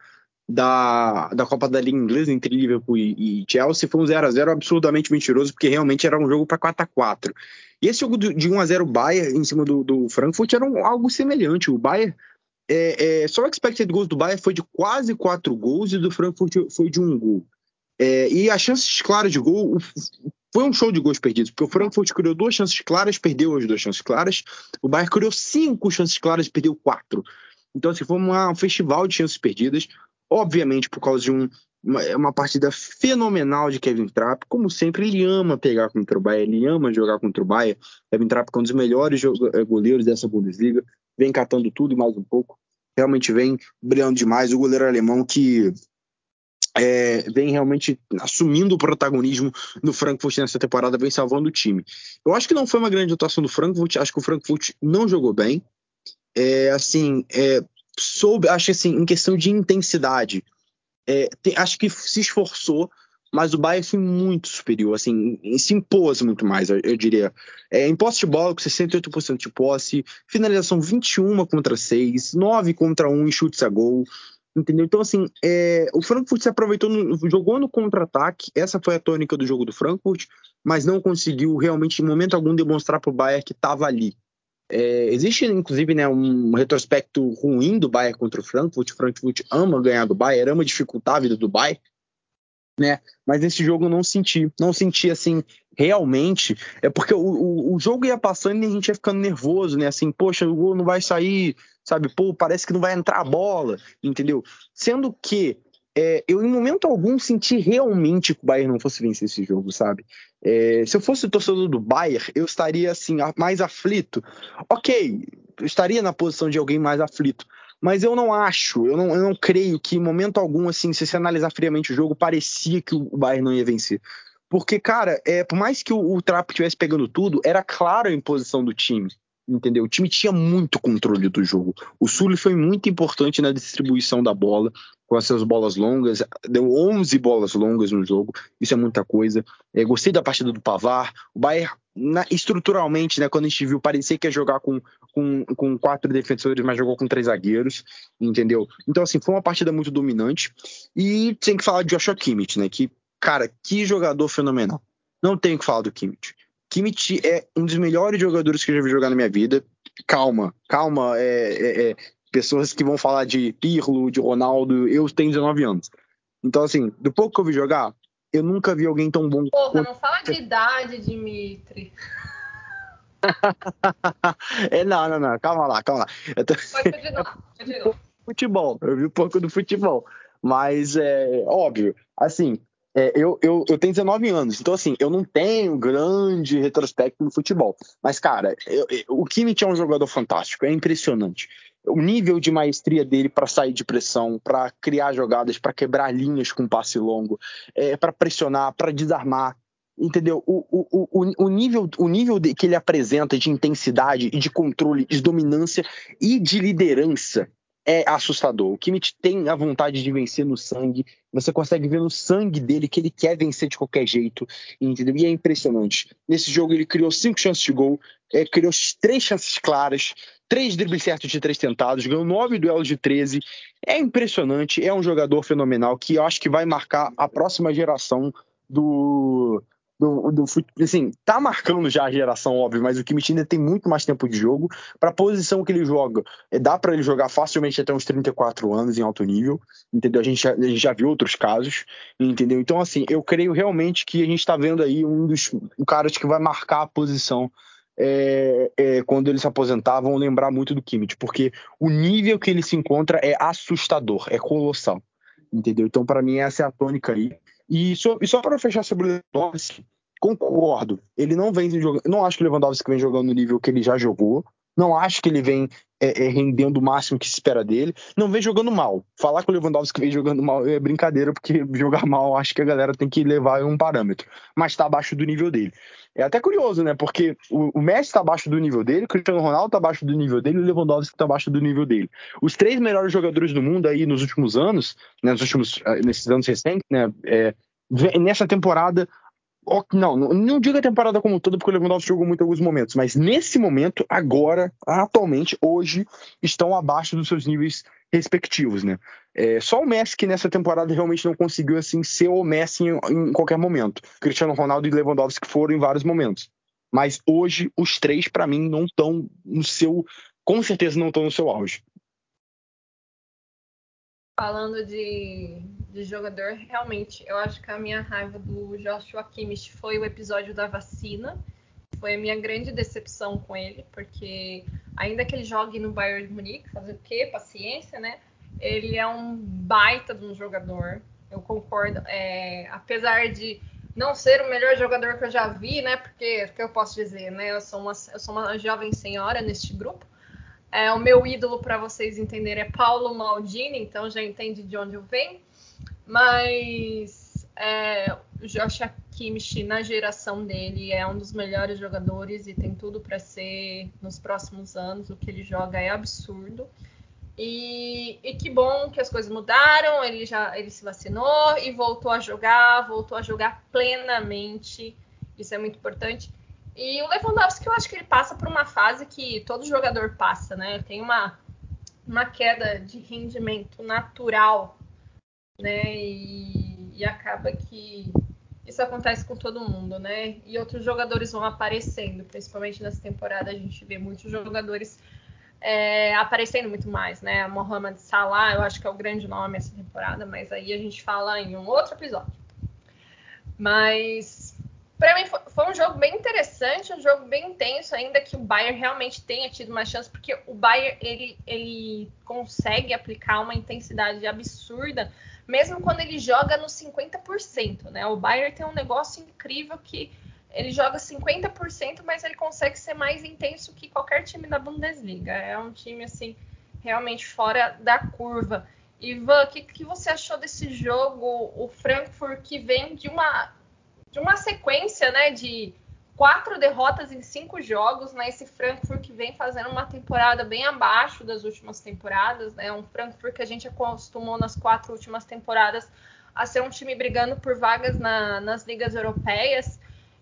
da, da Copa da Liga Inglesa entre Liverpool e, e Chelsea foi um 0 a 0 absurdamente mentiroso, porque realmente era um jogo para 4 a 4 E esse jogo de 1 a 0 Bayern em cima do, do Frankfurt era um, algo semelhante. O Bayern, é, é, só o expected goals do Bayern foi de quase 4 gols e do Frankfurt foi de um gol. É, e as chances claras de gol foi um show de gols perdidos, porque o Frankfurt criou duas chances claras, perdeu as duas chances claras. O Bayern criou cinco chances claras e perdeu quatro. Então, assim, foi uma, um festival de chances perdidas obviamente por causa de um, uma, uma, partida fenomenal de Kevin Trapp. Como sempre, ele ama pegar contra o Bayern, ele ama jogar contra o Bayern. Kevin Trapp é um dos melhores eh, goleiros dessa Bundesliga, vem catando tudo e mais um pouco. realmente vem brilhando demais. O goleiro alemão que é, vem realmente assumindo o protagonismo no Frankfurt nessa temporada, vem salvando o time. Eu acho que não foi uma grande atuação do Frankfurt, acho que o Frankfurt não jogou bem. É, assim, é, soube, acho assim, em questão de intensidade, é, tem, acho que se esforçou, mas o Bayern foi muito superior, assim, se impôs muito mais, eu, eu diria. É, em posse de bola, com 68% de posse, finalização 21 contra 6, 9 contra 1 em chutes a gol, entendeu? Então, assim, é, o Frankfurt se aproveitou, no, jogou no contra-ataque, essa foi a tônica do jogo do Frankfurt, mas não conseguiu realmente, em momento algum, demonstrar para o Bayern que estava ali. É, existe, inclusive, né, um retrospecto ruim do Bayern contra o Frankfurt. O Frankfurt ama ganhar do Bayern, ama dificultar a vida do Bayern, né? Mas nesse jogo eu não senti, não senti assim realmente. É porque o, o, o, jogo ia passando e a gente ia ficando nervoso, né? Assim, poxa, o gol não vai sair, sabe? Pô, parece que não vai entrar a bola, entendeu? Sendo que é, eu em momento algum senti realmente que o Bayern não fosse vencer esse jogo, sabe? É, se eu fosse torcedor do Bayern, eu estaria assim mais aflito. Ok, eu estaria na posição de alguém mais aflito, mas eu não acho, eu não, eu não creio que em momento algum, assim, se você analisar friamente o jogo, parecia que o Bayern não ia vencer. Porque, cara, é, por mais que o, o Trapo estivesse pegando tudo, era claro a imposição do time entendeu? O time tinha muito controle do jogo. O Sully foi muito importante na distribuição da bola, com as suas bolas longas, deu 11 bolas longas no jogo, isso é muita coisa. É, gostei da partida do Pavar. O Bayern, na, estruturalmente, né, quando a gente viu, parecia que ia jogar com, com, com quatro defensores, mas jogou com três zagueiros, entendeu? Então, assim, foi uma partida muito dominante. E tem que falar de Joshua Kimmich, né, que, cara, que jogador fenomenal. Não tenho que falar do Kimmich. Kimmich é um dos melhores jogadores que eu já vi jogar na minha vida. Calma, calma, é, é, é, pessoas que vão falar de Pirlo, de Ronaldo, eu tenho 19 anos. Então, assim, do pouco que eu vi jogar, eu nunca vi alguém tão bom. Porra, quanto... não fala de idade, Dimitri. é, não, não, não, calma lá, calma lá. Tô... Pode continuar, continua. Futebol, eu vi um pouco do futebol. Mas é óbvio, assim, é, eu, eu, eu tenho 19 anos, então assim, eu não tenho grande retrospecto no futebol. Mas, cara, eu, eu, o Kimmich é um jogador fantástico, é impressionante. O nível de maestria dele para sair de pressão, para criar jogadas, para quebrar linhas com passe longo, é, para pressionar, para desarmar, entendeu? O, o, o, o nível, o nível de, que ele apresenta de intensidade e de controle, de dominância e de liderança é assustador. O Kimmich tem a vontade de vencer no sangue. Você consegue ver no sangue dele que ele quer vencer de qualquer jeito, entendeu? E é impressionante. Nesse jogo ele criou cinco chances de gol, é, criou três chances claras, três dribles certos de três tentados, ganhou nove duelos de 13. É impressionante, é um jogador fenomenal que eu acho que vai marcar a próxima geração do, do, do assim, tá marcando já a geração, óbvio, mas o Kimmich ainda tem muito mais tempo de jogo. Para a posição que ele joga, é, dá para ele jogar facilmente até uns 34 anos em alto nível, entendeu? A gente, já, a gente já viu outros casos, entendeu? Então, assim, eu creio realmente que a gente está vendo aí um dos caras que vai marcar a posição é, é, quando ele se aposentar, vão lembrar muito do Kimmich, porque o nível que ele se encontra é assustador, é colossal, entendeu? Então, para mim, essa é a tônica aí. E só, e só para fechar sobre o Lewandowski, concordo. Ele não vem jogando. Não acho que o Lewandowski vem jogando no nível que ele já jogou. Não acho que ele vem é, é, rendendo o máximo que se espera dele. Não vem jogando mal. Falar que o Lewandowski vem jogando mal é brincadeira, porque jogar mal acho que a galera tem que levar um parâmetro. Mas está abaixo do nível dele. É até curioso, né? Porque o, o Messi está abaixo do nível dele, o Cristiano Ronaldo está abaixo do nível dele o Lewandowski está abaixo do nível dele. Os três melhores jogadores do mundo aí nos últimos anos, né, nos últimos, ah, nesses anos recentes, né? É, nessa temporada não, não, diga a temporada como toda, porque o Lewandowski jogou muito em alguns momentos, mas nesse momento, agora, atualmente, hoje, estão abaixo dos seus níveis respectivos, né? É, só o Messi que nessa temporada realmente não conseguiu assim ser o Messi em, em qualquer momento. Cristiano Ronaldo e Lewandowski foram em vários momentos. Mas hoje os três para mim não estão no seu, com certeza não estão no seu auge. Falando de, de jogador, realmente, eu acho que a minha raiva do Joshua Kimmich foi o episódio da vacina. Foi a minha grande decepção com ele, porque ainda que ele jogue no Bayern de Munique, fazer o quê? Paciência, né? Ele é um baita de um jogador. Eu concordo. É, apesar de não ser o melhor jogador que eu já vi, né? Porque, que eu posso dizer, né? Eu sou uma, eu sou uma jovem senhora neste grupo. É, o meu ídolo, para vocês entenderem, é Paulo Maldini, então já entende de onde eu venho. Mas é, o Josh Kimmich, na geração dele, é um dos melhores jogadores e tem tudo para ser nos próximos anos. O que ele joga é absurdo. E, e, que bom que as coisas mudaram. Ele já ele se vacinou e voltou a jogar, voltou a jogar plenamente. Isso é muito importante. E o Lewandowski, eu acho que ele passa por uma fase que todo jogador passa, né? Tem uma, uma queda de rendimento natural, né? E, e acaba que isso acontece com todo mundo, né? E outros jogadores vão aparecendo, principalmente nessa temporada a gente vê muitos jogadores é, aparecendo muito mais, né? Mohamed Salah, eu acho que é o grande nome essa temporada, mas aí a gente fala em um outro episódio. Mas para mim foi um jogo bem interessante, um jogo bem intenso, ainda que o Bayern realmente tenha tido uma chance, porque o Bayern ele, ele consegue aplicar uma intensidade absurda, mesmo quando ele joga no 50%, né? O Bayern tem um negócio incrível que ele joga 50%, mas ele consegue ser mais intenso que qualquer time da Bundesliga. É um time, assim, realmente fora da curva. Ivan, o que, que você achou desse jogo? O Frankfurt que vem de uma, de uma sequência, né, de quatro derrotas em cinco jogos, né? Esse Frankfurt que vem fazendo uma temporada bem abaixo das últimas temporadas, né? Um Frankfurt que a gente acostumou nas quatro últimas temporadas a ser um time brigando por vagas na, nas ligas europeias.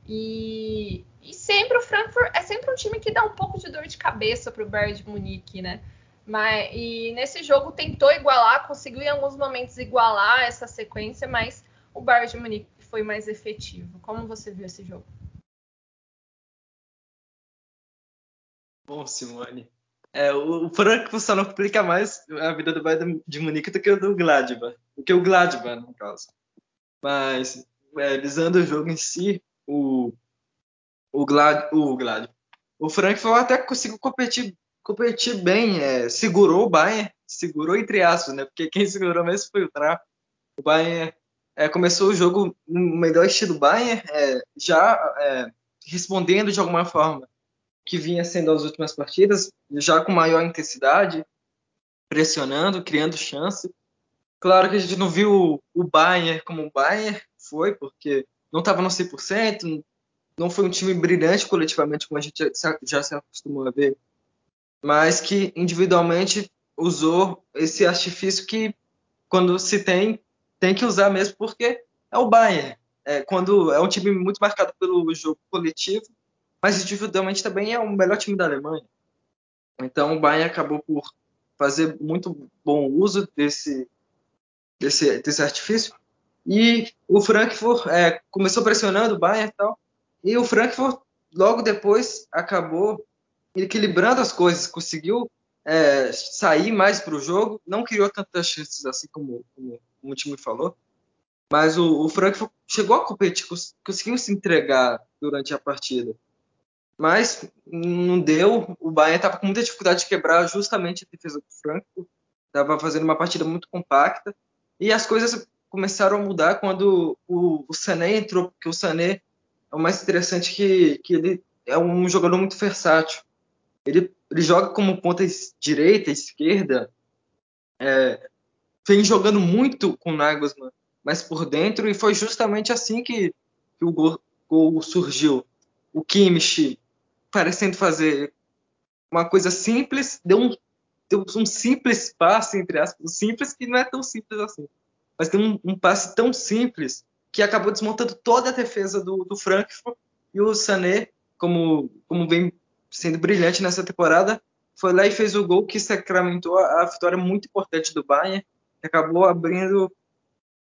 E, e sempre o Frankfurt é sempre um time que dá um pouco de dor de cabeça para o Bayern de Munique, né? Mas, e nesse jogo tentou igualar, conseguiu em alguns momentos igualar essa sequência, mas o Bayern de Munique foi mais efetivo. Como você viu esse jogo? Bom, Simone. É, o Frankfurt só não complica mais a vida do Bayern de Munique do que o do Gladbach. Do que o Gladbach, no caso. Mas, é, visando o jogo em si, o, o, Glad, o, Glad, o Frankfurt até conseguiu competir, competir bem, é, segurou o Bayern, segurou entre aspas, né? Porque quem segurou mesmo foi o Tra. O Bayern é, começou o jogo no melhor estilo Bayern, é, já é, respondendo de alguma forma que vinha sendo as últimas partidas, já com maior intensidade, pressionando, criando chance. Claro que a gente não viu o Bayern como o Bayern foi, porque não estava no 100%, não foi um time brilhante coletivamente, como a gente já se acostumou a ver, mas que individualmente usou esse artifício que, quando se tem, tem que usar mesmo, porque é o Bayern. É, quando é um time muito marcado pelo jogo coletivo, mas individualmente também é o melhor time da Alemanha. Então o Bayern acabou por fazer muito bom uso desse, desse, desse artifício e o Frankfurt é, começou pressionando o Bayern e tal. E o Frankfurt, logo depois, acabou equilibrando as coisas, conseguiu é, sair mais para o jogo, não criou tantas chances assim como, como, como o time falou. Mas o, o, Frankfurt chegou a competir, conseguiu se entregar durante a partida. Mas não deu. O Bayern estava com muita dificuldade de quebrar justamente a defesa do Frankfurt. Estava fazendo uma partida muito compacta. E as coisas começaram a mudar quando o, o Sané entrou, porque o Sané é o mais interessante que, que ele é um jogador muito versátil. Ele, ele joga como ponta direita, esquerda, é, vem jogando muito com o Nagelsmann, mas por dentro, e foi justamente assim que, que o gol, gol surgiu. O Kimmich parecendo fazer uma coisa simples, deu um, deu um simples passe, entre aspas, simples que não é tão simples assim mas tem um, um, passe tão simples que acabou desmontando toda a defesa do, do Frankfurt e o Sané, como, como vem sendo brilhante nessa temporada, foi lá e fez o gol que sacramentou a, a vitória muito importante do Bayern, que acabou abrindo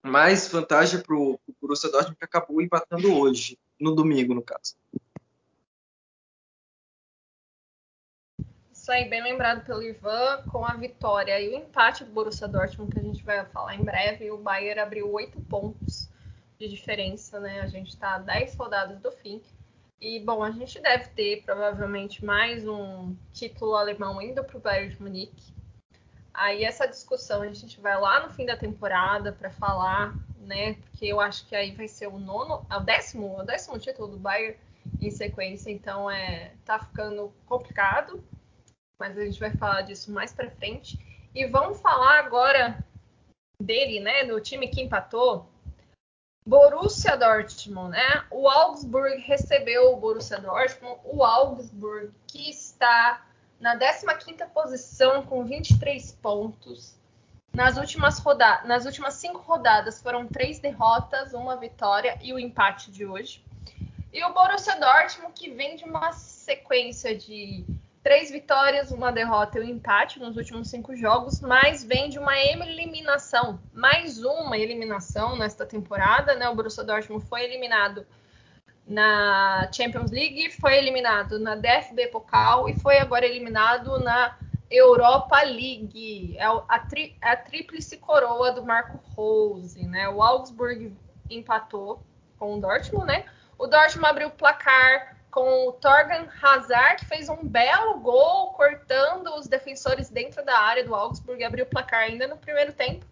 mais vantagem para o Borussia Dortmund, que acabou empatando hoje, no domingo, no caso. Isso aí, bem lembrado pelo Ivan, com a vitória e o empate do Borussia Dortmund, que a gente vai falar em breve, o Bayern abriu oito pontos de diferença, né? A gente está a 10 rodadas do fim. E, bom, a gente deve ter provavelmente mais um título alemão indo para o Bayern de Munique. Aí essa discussão a gente vai lá no fim da temporada para falar, né? Porque eu acho que aí vai ser o nono, o décimo, o décimo título do Bayern em sequência, então é tá ficando complicado. Mas a gente vai falar disso mais para frente. E vamos falar agora dele, né, do time que empatou. Borussia Dortmund, né? O Augsburg recebeu o Borussia Dortmund, o Augsburg que está na 15ª posição com 23 pontos. Nas últimas, rodadas, nas últimas cinco rodadas foram três derrotas, uma vitória e o empate de hoje. E o Borussia Dortmund que vem de uma sequência de três vitórias, uma derrota e um empate nos últimos cinco jogos, mas vem de uma eliminação, mais uma eliminação nesta temporada, né? O Borussia Dortmund foi eliminado na Champions League, foi eliminado na DFB Pokal e foi agora eliminado na Europa League. É a, tri, a tríplice coroa do Marco Rose, né? O Augsburg empatou com o Dortmund, né? O Dortmund abriu o placar com o Torgan Hazard, que fez um belo gol cortando os defensores dentro da área do Augsburg, abriu o placar ainda no primeiro tempo.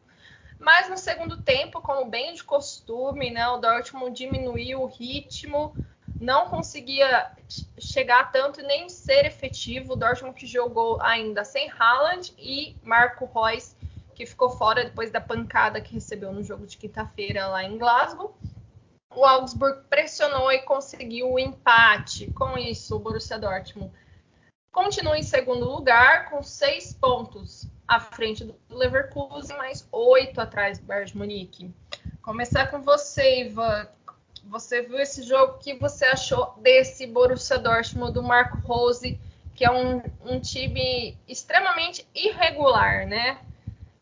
Mas no segundo tempo, como bem de costume, né, o Dortmund diminuiu o ritmo, não conseguia chegar tanto e nem ser efetivo. O Dortmund que jogou ainda sem Haaland e Marco Reus, que ficou fora depois da pancada que recebeu no jogo de quinta-feira lá em Glasgow o Augsburg pressionou e conseguiu o empate. Com isso, o Borussia Dortmund continua em segundo lugar, com seis pontos à frente do Leverkusen, mais oito atrás do Bayern de Munique. Começar com você, Ivan. Você viu esse jogo? O que você achou desse Borussia Dortmund do Marco Rose, que é um, um time extremamente irregular, né?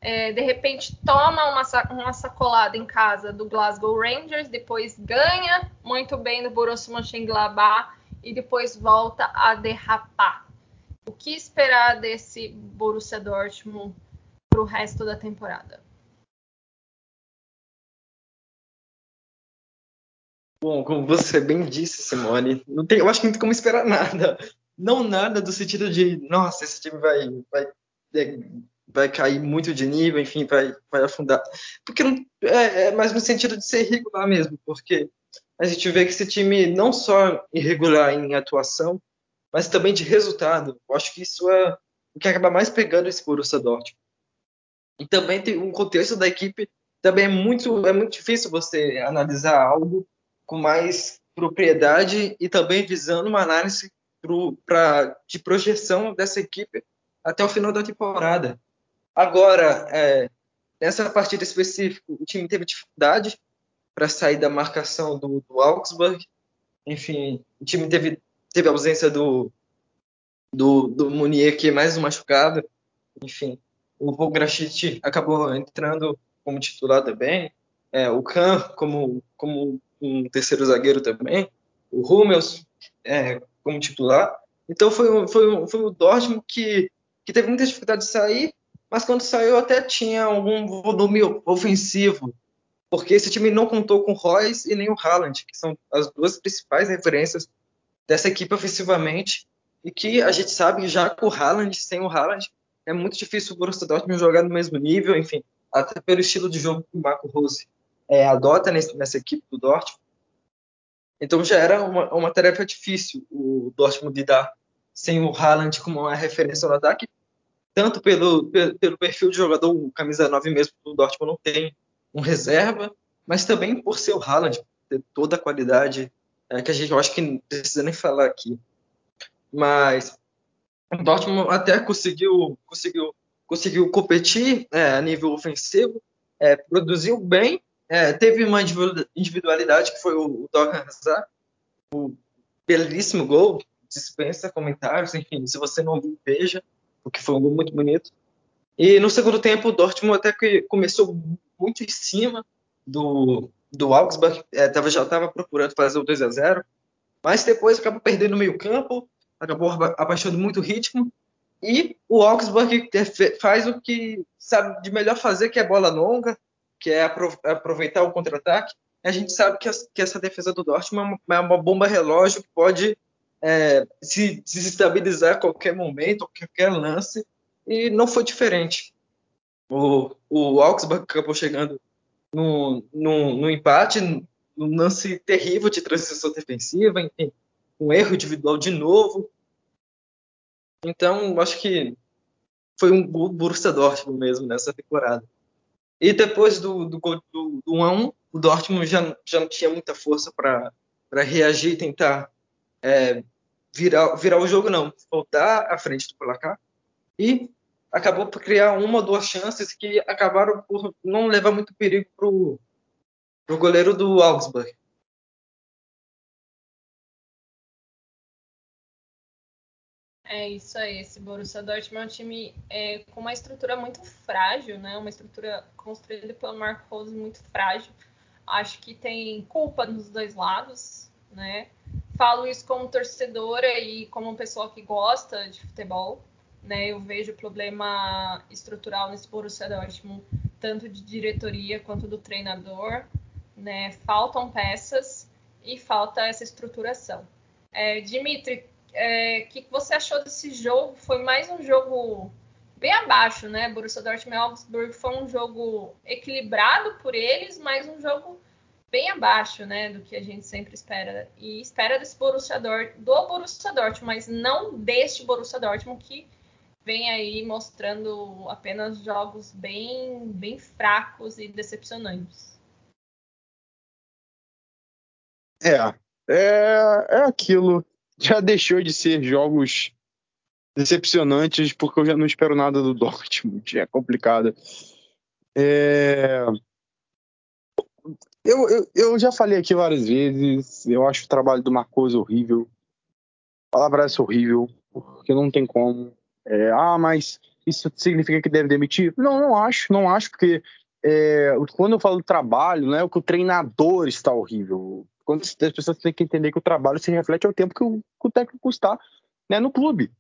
É, de repente toma uma, uma sacolada em casa do Glasgow Rangers, depois ganha muito bem do Borussia Mönchengladbach e depois volta a derrapar. O que esperar desse Borussia Dortmund para o resto da temporada? Bom, como você bem disse, Simone, não tem, eu acho que não tem como esperar nada. Não nada do sentido de, nossa, esse time vai, vai é, vai cair muito de nível, enfim, vai, vai afundar. Porque é, é mais no sentido de ser irregular mesmo, porque a gente vê que esse time não só irregular em atuação, mas também de resultado. Eu acho que isso é o que acaba mais pegando esse Borussia Dortmund. E também tem um contexto da equipe, também é muito, é muito difícil você analisar algo com mais propriedade e também visando uma análise pro, pra, de projeção dessa equipe até o final da temporada. Agora, é, nessa partida específica, o time teve dificuldade para sair da marcação do, do, Augsburg. Enfim, o time teve, teve a ausência do, do, do Munier, que é mais um machucado. Enfim, o Vograschit acabou entrando como titular também. É, o Kahn como, como um terceiro zagueiro também. O Hummels é, como titular. Então foi, foi, foi o Dortmund que, que teve muita dificuldade de sair mas quando saiu até tinha algum volume ofensivo, porque esse time não contou com o Royce e nem o Haaland, que são as duas principais referências dessa equipe ofensivamente, e que a gente sabe já com o Haaland, sem o Haaland, é muito difícil o Borussia Dortmund jogar no mesmo nível, enfim, até pelo estilo de jogo que o Marco Rose é, adota nesse, nessa equipe do Dortmund. Então já era uma, uma tarefa difícil o Dortmund lidar sem o Haaland como uma referência no ataque, tanto pelo, pelo perfil de jogador, o camisa 9 mesmo do Dortmund não tem um reserva, mas também por ser o Haaland, ter toda a qualidade é, que a gente eu acho que não precisa nem falar aqui. Mas o Dortmund até conseguiu conseguiu conseguiu competir é, a nível ofensivo, é, produziu bem, é, teve uma individualidade que foi o, o Dortmund Hazard, o belíssimo gol, dispensa comentários, enfim, se você não viu, veja porque foi um gol muito bonito. E no segundo tempo, o Dortmund até que começou muito em cima do, do Augsburg, é, tava, já estava procurando fazer o 2 a 0 mas depois acabou perdendo no meio campo, acabou abaixando muito o ritmo, e o Augsburg faz o que sabe de melhor fazer, que é bola longa, que é aproveitar o contra-ataque. A gente sabe que, essa defesa do Dortmund é uma bomba relógio que pode é, se desestabilizar a qualquer momento, a qualquer lance, e não foi diferente. O, o Augsburg acabou chegando no, no, no empate, num lance terrível de transição defensiva, enfim, um erro individual de novo. Então, acho que foi um Borussia Dortmund mesmo nessa temporada. E depois do, do, do, do 1x1, o Dortmund já, já não tinha muita força para reagir e tentar é, virar, virar o jogo, não. Voltar à frente do placar. E acabou por criar uma ou duas chances que acabaram por não levar muito perigo para o goleiro do Augsburg. É isso aí, esse Borussia Dortmund é um time é, com uma estrutura muito frágil, né? Uma estrutura construída pelo Marco Rose muito frágil. Acho que tem culpa nos dois lados, né? Falo isso como torcedora e como pessoa que gosta de futebol, né? Eu vejo problema estrutural nesse Borussia Dortmund, tanto de diretoria quanto do treinador, né? Faltam peças e falta essa estruturação. É, Dimitri, é, que você achou desse jogo? Foi mais um jogo bem abaixo, né? Borussia Dortmund e Augsburg foi um jogo equilibrado por eles, mas um jogo bem abaixo, né, do que a gente sempre espera. E espera desse Borussia Dortmund, do Borussia Dortmund, mas não deste Borussia Dortmund que vem aí mostrando apenas jogos bem, bem fracos e decepcionantes. É, é, é aquilo já deixou de ser jogos decepcionantes, porque eu já não espero nada do Dortmund. É complicado. É... Eu, eu, eu já falei aqui várias vezes, eu acho o trabalho do Marcos horrível. A palavra é horrível, porque não tem como. É, ah, mas isso significa que deve demitir? Não, não acho, não acho, porque é, quando eu falo trabalho, não é o que o treinador está horrível quando as pessoas têm que entender que o trabalho se reflete ao tempo que o, que o técnico está né, no clube.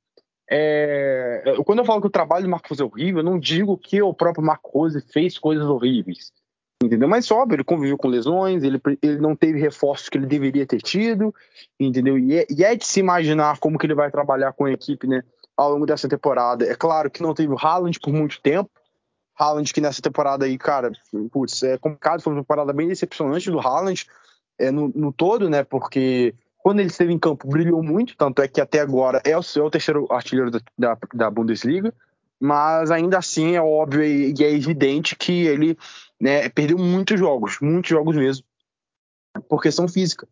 É, quando eu falo que o trabalho do Marco Rose é horrível, eu não digo que o próprio Marco Rose fez coisas horríveis. Entendeu? Mas óbvio, ele conviveu com lesões, ele, ele não teve reforços que ele deveria ter tido, entendeu? E é, e é, de se imaginar como que ele vai trabalhar com a equipe, né, ao longo dessa temporada. É claro que não teve o Haaland por muito tempo, Haaland que nessa temporada aí, cara, putz, é complicado, foi uma temporada bem decepcionante do Haaland, é, no, no, todo, né? Porque quando ele esteve em campo brilhou muito, tanto é que até agora é o, é o terceiro artilheiro da, da, da, Bundesliga, mas ainda assim é óbvio e, e é evidente que ele né, perdeu muitos jogos, muitos jogos mesmo, por questão física.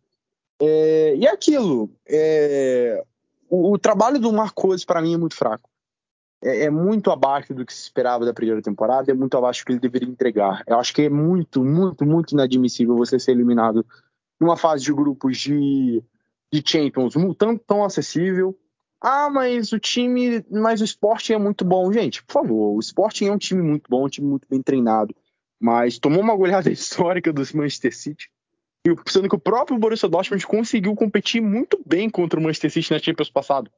É, e é aquilo, é, o, o, trabalho do Marcos para mim é muito fraco. É, é, muito abaixo do que se esperava da primeira temporada, é muito abaixo do que ele deveria entregar. Eu acho que é muito, muito, muito inadmissível você ser eliminado numa fase de grupos de, de Champions tão, tão acessível. Ah, mas o time, mas o Sporting é muito bom. Gente, por favor, o Sporting é um time muito bom, um time muito bem treinado, mas tomou uma goleada histórica do Manchester City. E sendo que o próprio Borussia Dortmund conseguiu competir muito bem contra o Manchester City na Champions passado.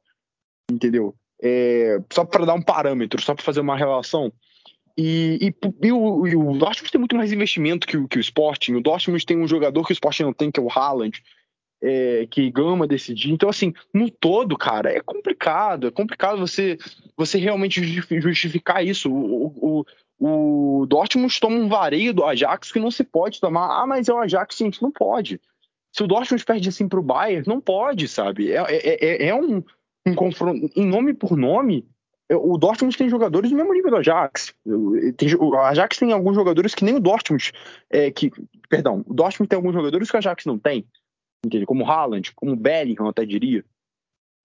Entendeu? É, só para dar um parâmetro, só para fazer uma relação. E, e, e, o, e, o, Dortmund tem muito mais investimento que o, que o Sporting. O Dortmund tem um jogador que o Sporting não tem, que é o Haaland, é, que gama decidir. Então, assim, no todo, cara, é complicado. É complicado você, você realmente justificar isso. O, o, o Dortmund toma um vareio do Ajax que não se pode tomar. Ah, mas é o Ajax, gente, não pode. Se o Dortmund perde assim pro Bayern, não pode, sabe? É, é, é, é um, um confronto, em nome por nome, o Dortmund tem jogadores do mesmo nível do Ajax. Tem, o Ajax tem alguns jogadores que nem o Dortmund. É, que, perdão, o Dortmund tem alguns jogadores que o Ajax não tem. Entendeu? Como o Haaland, como o Bellingham, até diria.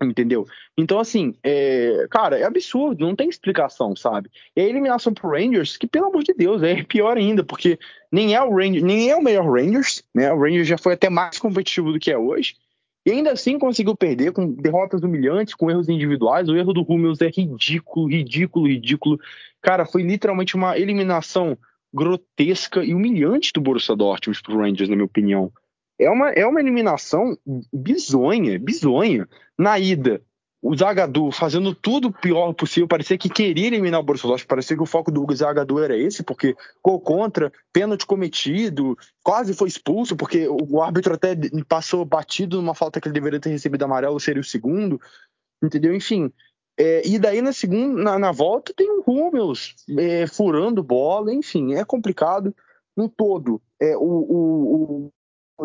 Entendeu? Então, assim, é, cara, é absurdo, não tem explicação, sabe? E a eliminação pro Rangers, que pelo amor de Deus, é pior ainda, porque nem é o Rangers, nem é o melhor Rangers, né? O Rangers já foi até mais competitivo do que é hoje. E ainda assim conseguiu perder com derrotas humilhantes, com erros individuais. O erro do Hummels é ridículo, ridículo, ridículo. Cara, foi literalmente uma eliminação grotesca e humilhante do Borussia Dortmund para Rangers, na minha opinião. É uma, é uma eliminação bizonha, bizonha. Na ida, o Zagadou fazendo tudo o pior possível, parecia que queria eliminar o Borussia parecia que o foco do Zagadou era esse, porque ficou contra, pênalti cometido, quase foi expulso, porque o árbitro até passou batido numa falta que ele deveria ter recebido amarelo, seria o segundo, entendeu? Enfim, é, e daí na segunda, na, na, volta tem o Hummels é, furando bola, enfim, é complicado no todo. É, o, o,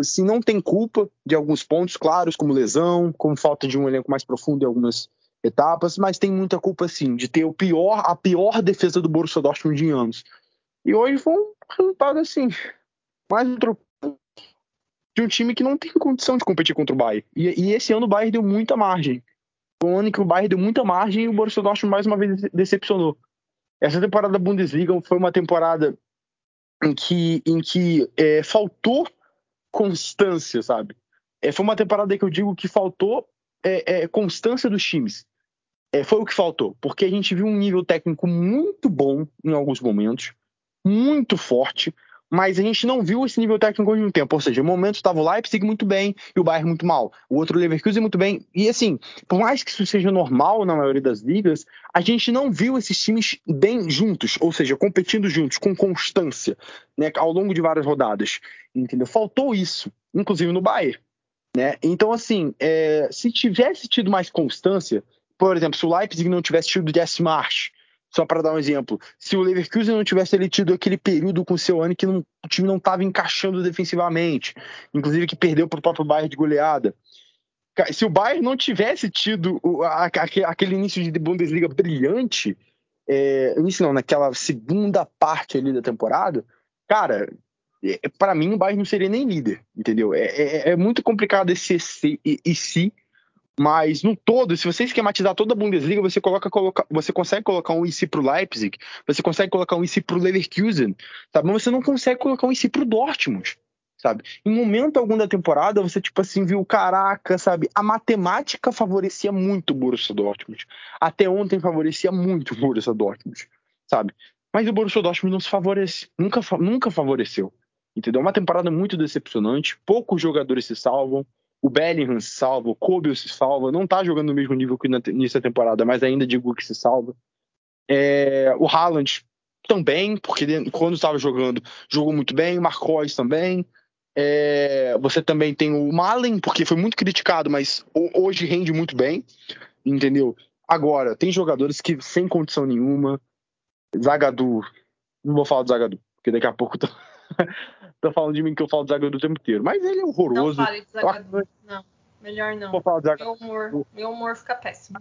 se não tem culpa de alguns pontos claros, como lesão, como falta de um elenco mais profundo em algumas, etapas, mas tem muita culpa sim de ter o pior, a pior defesa do Borussia Dortmund em anos. E hoje foi um resultado assim, mais um de um time que não tem condição de competir contra o Bayern. E, e, esse ano o Bayern deu muita margem. Foi um ano que o Bayern deu muita margem e o Borussia Dortmund mais uma vez decepcionou. Essa temporada da Bundesliga foi uma temporada em que, em que é, faltou constância, sabe? É, foi uma temporada que eu digo que faltou é, é, constância dos times. É, foi o que faltou, porque a gente viu um nível técnico muito bom em alguns momentos, muito forte, mas a gente não viu esse nível técnico ao mesmo tempo. Ou seja, em momentos estava o Leipzig muito bem e o Bayern muito mal. O outro Leverkusen muito bem. E assim, por mais que isso seja normal na maioria das ligas, a gente não viu esses times bem juntos, ou seja, competindo juntos, com constância, né, ao longo de várias rodadas. Entendeu? Faltou isso, inclusive no Bayern. Né? Então, assim, é, se tivesse tido mais constância, por exemplo, se o Leipzig não tivesse tido Jesse March, só para dar um exemplo, se o Leverkusen não tivesse ele tido aquele período com o seu ano que não, o time não estava encaixando defensivamente, inclusive que perdeu para o próprio Bayern de goleada. Se o Bayern não tivesse tido aquele início de Bundesliga brilhante, é, início não, naquela segunda parte ali da temporada, cara, é, para mim o Bayern não seria nem líder, entendeu? É, é, é muito complicado esse e, e, e se mas no todo, se você esquematizar toda a Bundesliga, você coloca, coloca você consegue colocar um IC pro Leipzig, você consegue colocar um IC pro Leverkusen, sabe? Mas você não consegue colocar um IC pro Dortmund, sabe? Em momento algum da temporada, você tipo assim viu, caraca, sabe? A matemática favorecia muito o Borussia Dortmund. Até ontem favorecia muito o Borussia Dortmund, sabe? Mas o Borussia Dortmund não se favorece, nunca nunca favoreceu. Entendeu? Uma temporada muito decepcionante, poucos jogadores se salvam o Bellingham se salva, o Kobe se salva, não tá jogando no mesmo nível que nessa temporada, mas ainda digo que se salva. É, o Haaland também, porque quando estava jogando, jogou muito bem, o Marcos também. É, você também tem o Malen, porque foi muito criticado, mas hoje rende muito bem, entendeu? Agora, tem jogadores que sem condição nenhuma, Zagadu, não vou falar do Zagadu, porque daqui a pouco. Tô falando de mim que eu falo do Zagadou o tempo inteiro. Mas ele é horroroso. Não fale de Zagadou. Não, melhor não. Vou falar Zagadou. Meu humor, meu humor fica péssimo.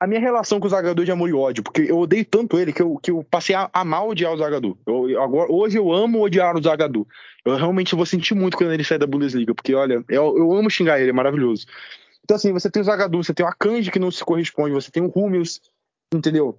A minha relação com o Zagadou é de amor e ódio, porque eu odeio tanto ele que eu, que eu passei a amar odiar o Zagadou. Eu, agora, hoje eu amo odiar o Zagadou. Eu realmente vou sentir muito quando ele sair da Bundesliga, porque olha, eu, eu amo xingar ele, é maravilhoso. Então, assim, você tem o Zagadou, você tem o Akanji que não se corresponde, você tem o Rumius, entendeu?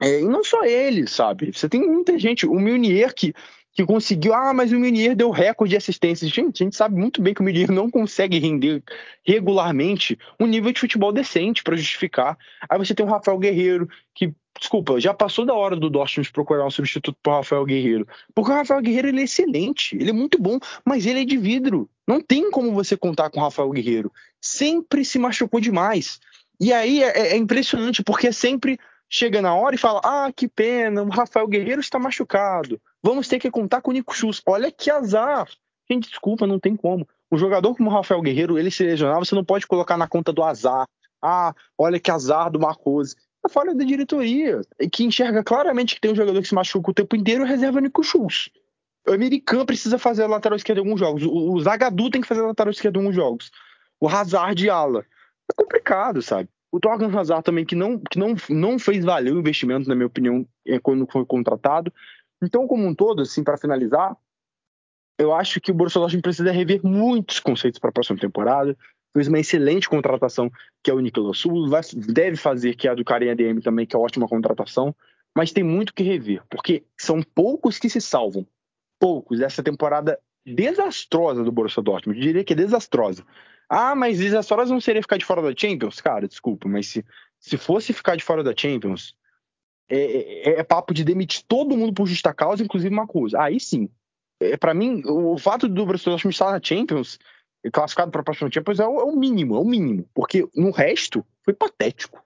É, e não só ele, sabe? Você tem muita gente. O Milnier, que que conseguiu. Ah, mas o Minier deu recorde de assistências. Gente, a gente sabe muito bem que o Minier não consegue render regularmente um nível de futebol decente para justificar. Aí você tem o Rafael Guerreiro, que, desculpa, já passou da hora do Dortmund procurar um substituto para o Rafael Guerreiro. Porque o Rafael Guerreiro ele é excelente, ele é muito bom, mas ele é de vidro. Não tem como você contar com o Rafael Guerreiro. Sempre se machucou demais. E aí é, é impressionante, porque é sempre chega na hora e fala: Ah, que pena, o Rafael Guerreiro está machucado. Vamos ter que contar com o Nico Schultz. Olha que azar. Gente, desculpa, não tem como. Um jogador como o Rafael Guerreiro, ele se lesionar, você não pode colocar na conta do azar. Ah, olha que azar do Marcose. É falha da diretoria, que enxerga claramente que tem um jogador que se machuca o tempo inteiro e reserva o Nico Schultz. O American precisa fazer a lateral esquerda em alguns jogos. O Zagadu tem que fazer a lateral esquerda em alguns jogos. O Hazard de ala. É complicado, sabe? O Torgan Hazard também, que não, que não, não fez valer o investimento, na minha opinião, é, quando foi contratado. Então, como um todo, assim, para finalizar, eu acho que o Borussia Dortmund precisa rever muitos conceitos para a próxima temporada. Fez uma excelente contratação, que é o Nicolas Sul, deve fazer, que é a do Karen ADM também, que é ótima contratação, mas tem muito que rever, porque são poucos que se salvam. Poucos. Essa temporada desastrosa do Borussia Dortmund, eu diria que é desastrosa. Ah, mas desastrosa não seria ficar de fora da Champions? Cara, desculpa, mas se, se fosse ficar de fora da Champions, é, é, é, papo de demitir todo mundo por justa causa, inclusive Macusa. Aí sim. É, para mim, o fato do Dortmund estar na Champions, classificado para a próxima Champions, é o, é o, mínimo, é o mínimo. Porque no resto, foi patético.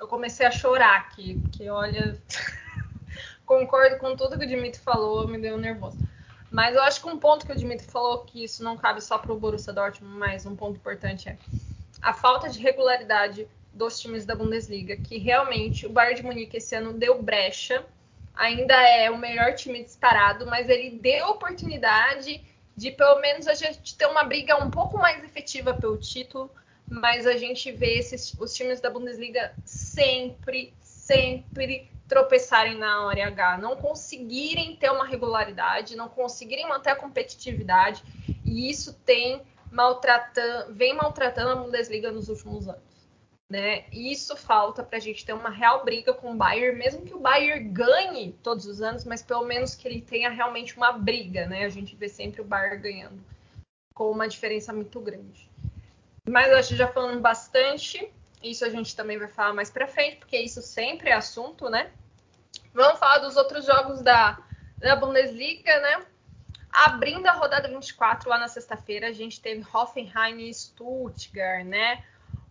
Eu comecei a chorar aqui, porque olha. concordo com tudo que o Dimitri falou, me deu nervoso. Mas eu acho que um ponto que o Dimitri falou, que isso não cabe só para o Borussia Dortmund, mas um ponto importante é a falta de regularidade dos times da Bundesliga, que realmente o Bayern de Munique esse ano deu brecha, ainda é o melhor time disparado, mas ele deu oportunidade de pelo menos a gente ter uma briga um pouco mais efetiva pelo título, mas a gente vê esses, os times da Bundesliga sempre, sempre tropeçarem na hora H, não conseguirem ter uma regularidade, não conseguirem manter a competitividade, e isso tem maltratando, vem maltratando a Bundesliga nos últimos anos. Né? Isso falta para a gente ter uma real briga com o Bayern, mesmo que o Bayern ganhe todos os anos, mas pelo menos que ele tenha realmente uma briga, né? A gente vê sempre o Bayern ganhando com uma diferença muito grande. Mas acho já falando bastante, isso a gente também vai falar mais para frente, porque isso sempre é assunto, né? Vamos falar dos outros jogos da, da Bundesliga, né? Abrindo a rodada 24 lá na sexta-feira, a gente teve Hoffenheim e Stuttgart, né?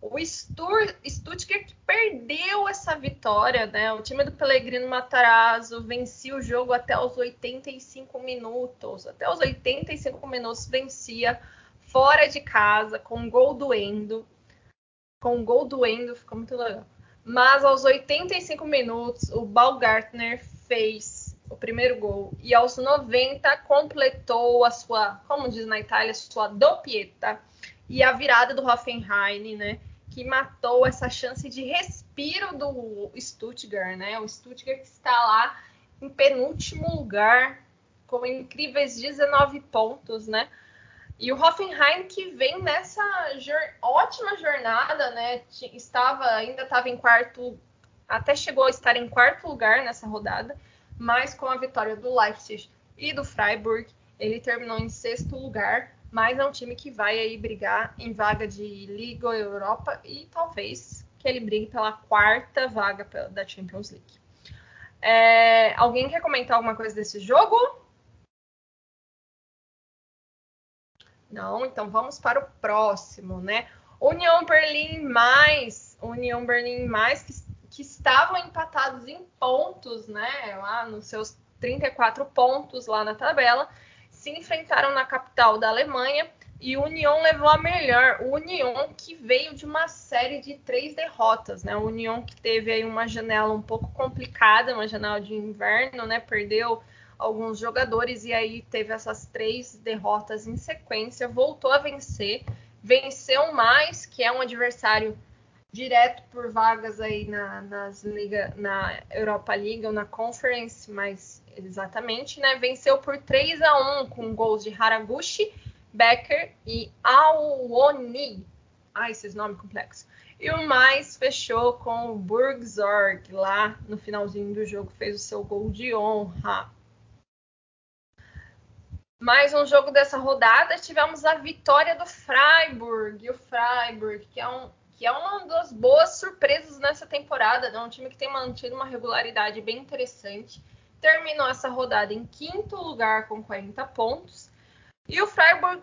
O Stuttgart perdeu essa vitória, né? O time do Pellegrino Matarazzo vencia o jogo até os 85 minutos. Até os 85 minutos vencia fora de casa com gol do Endo. Com gol do Endo, ficou muito legal. Mas aos 85 minutos, o Baumgartner fez o primeiro gol e aos 90 completou a sua, como diz na Itália, sua doppietta e a virada do Hoffenheim, né, que matou essa chance de respiro do Stuttgart, né? O Stuttgart que está lá em penúltimo lugar com incríveis 19 pontos, né? E o Hoffenheim que vem nessa ótima jornada, né? Estava, ainda estava em quarto, até chegou a estar em quarto lugar nessa rodada, mas com a vitória do Leipzig e do Freiburg, ele terminou em sexto lugar, mas é um time que vai aí brigar em vaga de Liga Europa e talvez que ele brigue pela quarta vaga da Champions League. É, alguém quer comentar alguma coisa desse jogo? Não, então vamos para o próximo, né? União Berlim mais, União Berlim mais que, que estavam empatados em pontos, né? Lá nos seus 34 pontos lá na tabela, se enfrentaram na capital da Alemanha e o União levou a melhor. O União que veio de uma série de três derrotas, né? O União que teve aí uma janela um pouco complicada, uma janela de inverno, né? Perdeu alguns jogadores e aí teve essas três derrotas em sequência, voltou a vencer, venceu mais, que é um adversário direto por vagas aí na, nas liga, na Europa League ou na Conference, mais exatamente, né? Venceu por 3 a 1 com gols de Haraguchi, Becker e Awoni. Ah, esses nomes complexos. E o mais fechou com o Burgzorg lá no finalzinho do jogo, fez o seu gol de honra. Mais um jogo dessa rodada, tivemos a vitória do Freiburg. E o Freiburg, que é, um, que é uma das boas surpresas nessa temporada, né? um time que tem mantido uma regularidade bem interessante. Terminou essa rodada em quinto lugar com 40 pontos. E o Freiburg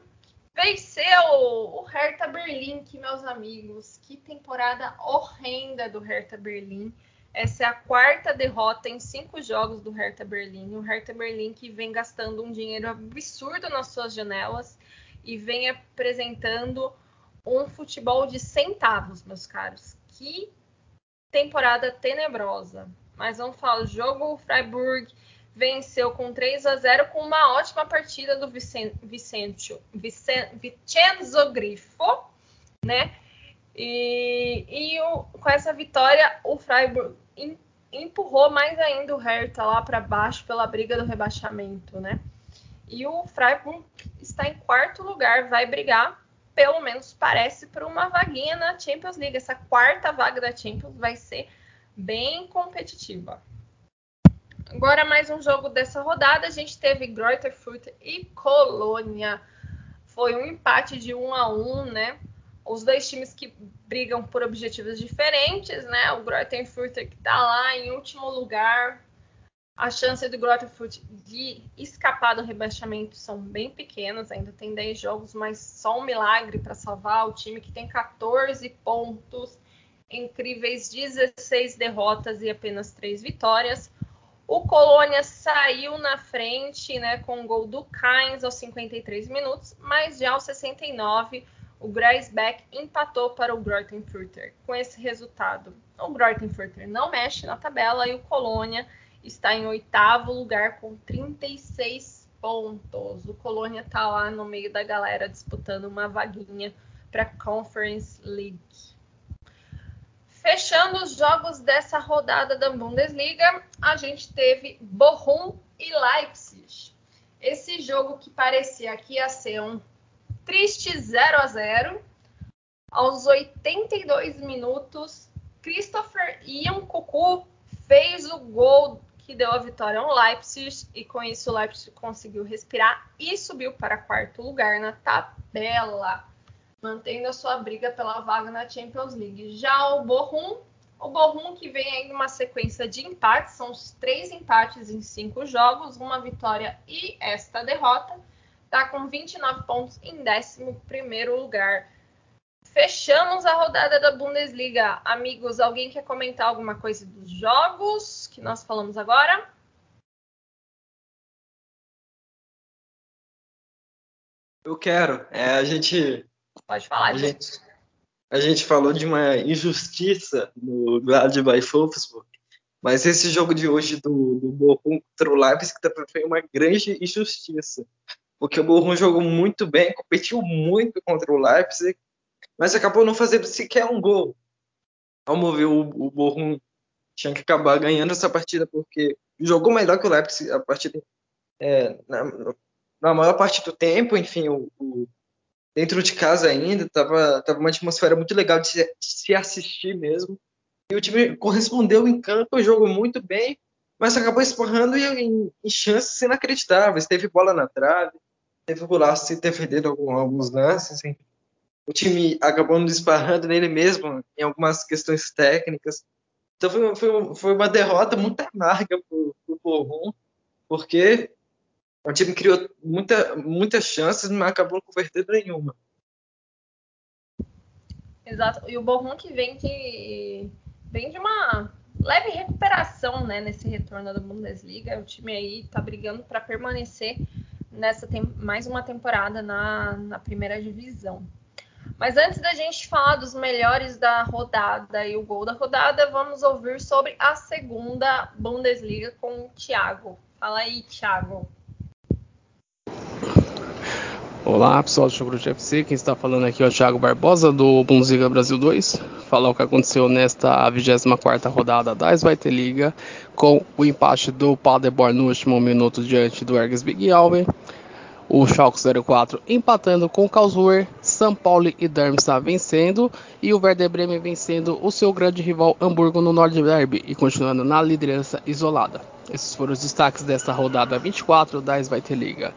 venceu o Hertha Berlim, que meus amigos, que temporada horrenda do Hertha Berlim. Essa é a quarta derrota em cinco jogos do Hertha Berlim. O Hertha Berlim que vem gastando um dinheiro absurdo nas suas janelas e vem apresentando um futebol de centavos, meus caros. Que temporada tenebrosa. Mas vamos falar, o jogo o Freiburg venceu com 3 a 0 com uma ótima partida do Vicen Vicente, Vicen Vincenzo Grifo, né? E, e o, com essa vitória, o Freiburg empurrou mais ainda o Hertha lá para baixo pela briga do rebaixamento, né? E o Freiburg está em quarto lugar, vai brigar, pelo menos parece, por uma vaguinha na Champions League. Essa quarta vaga da Champions vai ser bem competitiva. Agora mais um jogo dessa rodada, a gente teve Greuther e Colônia. Foi um empate de 1 a 1, né? os dois times que brigam por objetivos diferentes, né? O Greuther que está lá em último lugar. A chance do Greuther Fürth de escapar do rebaixamento são bem pequenas, ainda tem 10 jogos, mas só um milagre para salvar o time que tem 14 pontos, incríveis 16 derrotas e apenas 3 vitórias. O Colônia saiu na frente, né, com o gol do Kainz aos 53 minutos, mas já aos 69 o Greisbeck empatou para o Greutenfurter. Com esse resultado, o Greutenfurter não mexe na tabela e o Colônia está em oitavo lugar com 36 pontos. O Colônia está lá no meio da galera disputando uma vaguinha para Conference League. Fechando os jogos dessa rodada da Bundesliga, a gente teve Bochum e Leipzig. Esse jogo que parecia que ia ser um triste 0 a 0 aos 82 minutos, Christopher Ian Cucu fez o gol que deu a vitória ao Leipzig e com isso o Leipzig conseguiu respirar e subiu para quarto lugar na tabela, mantendo a sua briga pela vaga na Champions League. Já o Bochum, o Bochum que vem aí numa sequência de empates, são os três empates em cinco jogos, uma vitória e esta derrota, está com 29 pontos em 11 primeiro lugar Fechamos a rodada da Bundesliga. Amigos, alguém quer comentar alguma coisa dos jogos que nós falamos agora? Eu quero. É, a gente. Pode falar, a gente. A gente falou de uma injustiça no Gladbach Wolfsburg, mas esse jogo de hoje do, do Bochum contra o Leipzig também foi uma grande injustiça, porque o Bochum jogou muito bem, competiu muito contra o Leipzig, mas acabou não fazendo sequer um gol. Ao mover o, o tinha que acabar ganhando essa partida porque jogou melhor que o Leipzig a partida é, na, na, maior parte do tempo, enfim, o, o, dentro de casa ainda estava tava uma atmosfera muito legal de se, de se, assistir mesmo. E o time correspondeu em campo, jogou muito bem, mas acabou esbarrando em, em chances inacreditáveis. Teve bola na trave, teve o golaço se defendendo alguns lances, enfim o time acabou não disparando nele mesmo em algumas questões técnicas. Então foi, foi, foi uma derrota muito amarga para o Borrom, porque o time criou muita, muitas chances, mas acabou convertendo nenhuma. Exato. E o Borrom que vem de, vem de uma leve recuperação né, nesse retorno da Bundesliga. O time aí está brigando para permanecer nessa mais uma temporada na, na primeira divisão. Mas antes da gente falar dos melhores da rodada e o gol da rodada, vamos ouvir sobre a segunda Bundesliga com o Thiago. Fala aí, Thiago. Olá, pessoal do Chucrute FC. Quem está falando aqui é o Thiago Barbosa do Bundesliga Brasil 2. Falar o que aconteceu nesta 24ª rodada da Zweite Liga com o empate do Paderborn no último minuto diante do Erges Big Alben o Schalke 04 empatando com o Karlsruhe, São Paulo e Darmstadt vencendo e o Werder Bremen vencendo o seu grande rival Hamburgo no Nordderby e continuando na liderança isolada. Esses foram os destaques desta rodada 24 da Zweite Liga.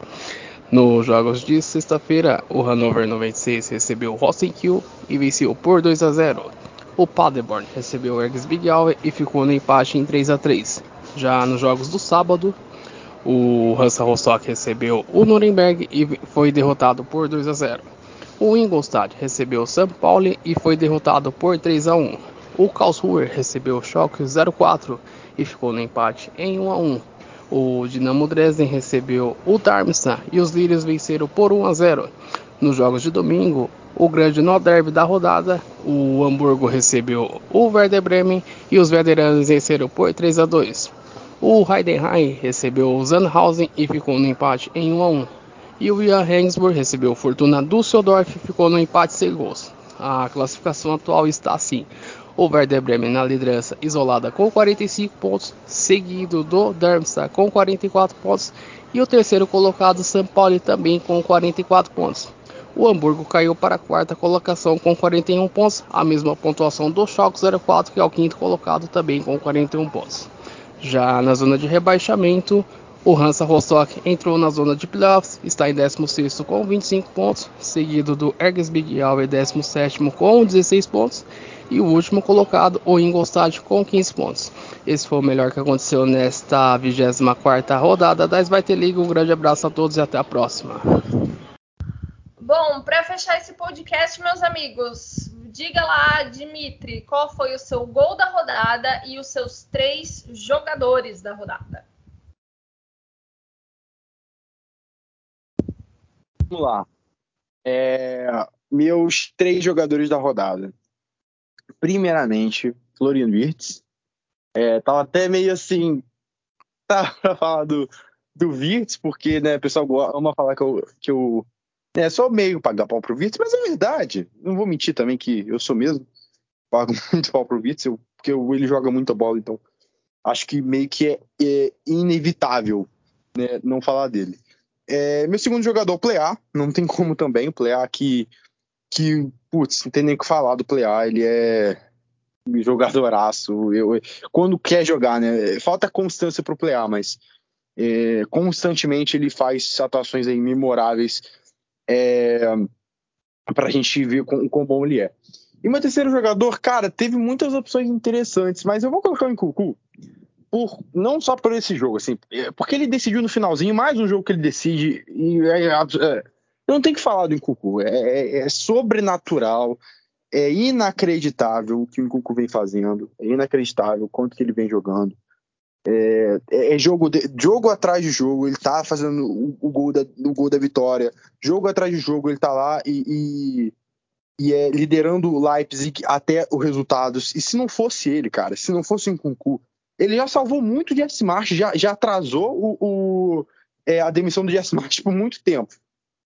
Nos jogos de sexta-feira, o Hannover 96 recebeu o Rosenkiel e venceu por 2 a 0. O Paderborn recebeu o Ergs Big e ficou no empate em 3 a 3. Já nos jogos do sábado, o Hansa Rostock recebeu o Nuremberg e foi derrotado por 2 a 0. O Ingolstadt recebeu o São Paulo e foi derrotado por 3 a 1. O Karlsruhe recebeu o Schalke 04 e ficou no empate em 1 a 1. O Dinamo Dresden recebeu o Darmstadt e os Lírios venceram por 1 a 0. Nos jogos de domingo, o grande nó derby da rodada, o Hamburgo recebeu o Werder Bremen e os Veteranos venceram por 3 a 2. O Heidenheim recebeu o Sandhausen e ficou no empate em 1 a 1. E o Johannesburg recebeu o Fortuna Düsseldorf e ficou no empate sem gols. A classificação atual está assim: o Werder Bremen na liderança isolada com 45 pontos, seguido do Darmstadt com 44 pontos e o terceiro colocado São Paulo também com 44 pontos. O Hamburgo caiu para a quarta colocação com 41 pontos, a mesma pontuação do Schalke 04 que é o quinto colocado também com 41 pontos. Já na zona de rebaixamento, o Hansa Rostock entrou na zona de playoffs, está em 16 com 25 pontos, seguido do Erges Big Alve 17 com 16 pontos e o último colocado, o Ingolstadt, com 15 pontos. Esse foi o melhor que aconteceu nesta 24ª rodada da Svite League. Um grande abraço a todos e até a próxima. Bom, para fechar esse podcast, meus amigos, diga lá, Dimitri, qual foi o seu gol da rodada e os seus três jogadores da rodada. Vamos lá. É, meus três jogadores da rodada. Primeiramente, Florian Wirtz. É, tava até meio assim. Tá pra falar do, do Wirtz, porque né, o pessoal ama falar que eu, que eu É só meio pagar pau pro Virtus, mas é verdade. Não vou mentir também que eu sou mesmo. Pago muito pau pro Virtus, eu, porque eu, ele joga muita bola, então acho que meio que é, é inevitável né, não falar dele. É, meu segundo jogador, o Plea, não tem como também. O Plea que, que, putz, não tem nem o que falar do Plea, ele é jogadoraço. Eu, quando quer jogar, né? Falta constância pro Plea, mas é, constantemente ele faz atuações memoráveis é, para a gente ver o quão bom ele é. E meu terceiro jogador, cara, teve muitas opções interessantes, mas eu vou colocar o Nkuku por, não só por esse jogo, assim, é, porque ele decidiu no finalzinho, mais um jogo que ele decide, e é, é, não tem que falar do Nkuku, é, é, é, sobrenatural, é inacreditável o que o Nkuku vem fazendo, é inacreditável o quanto que ele vem jogando. É, é, jogo, de, jogo atrás de jogo, ele tá fazendo o, o, gol da, o gol da vitória, jogo atrás de jogo, ele tá lá e, e e é liderando o Leipzig até os resultados. E se não fosse ele, cara, se não fosse o Nkunku, ele já salvou muito o Jesse March, já, já atrasou o, o é, a demissão do Jesse March por muito tempo,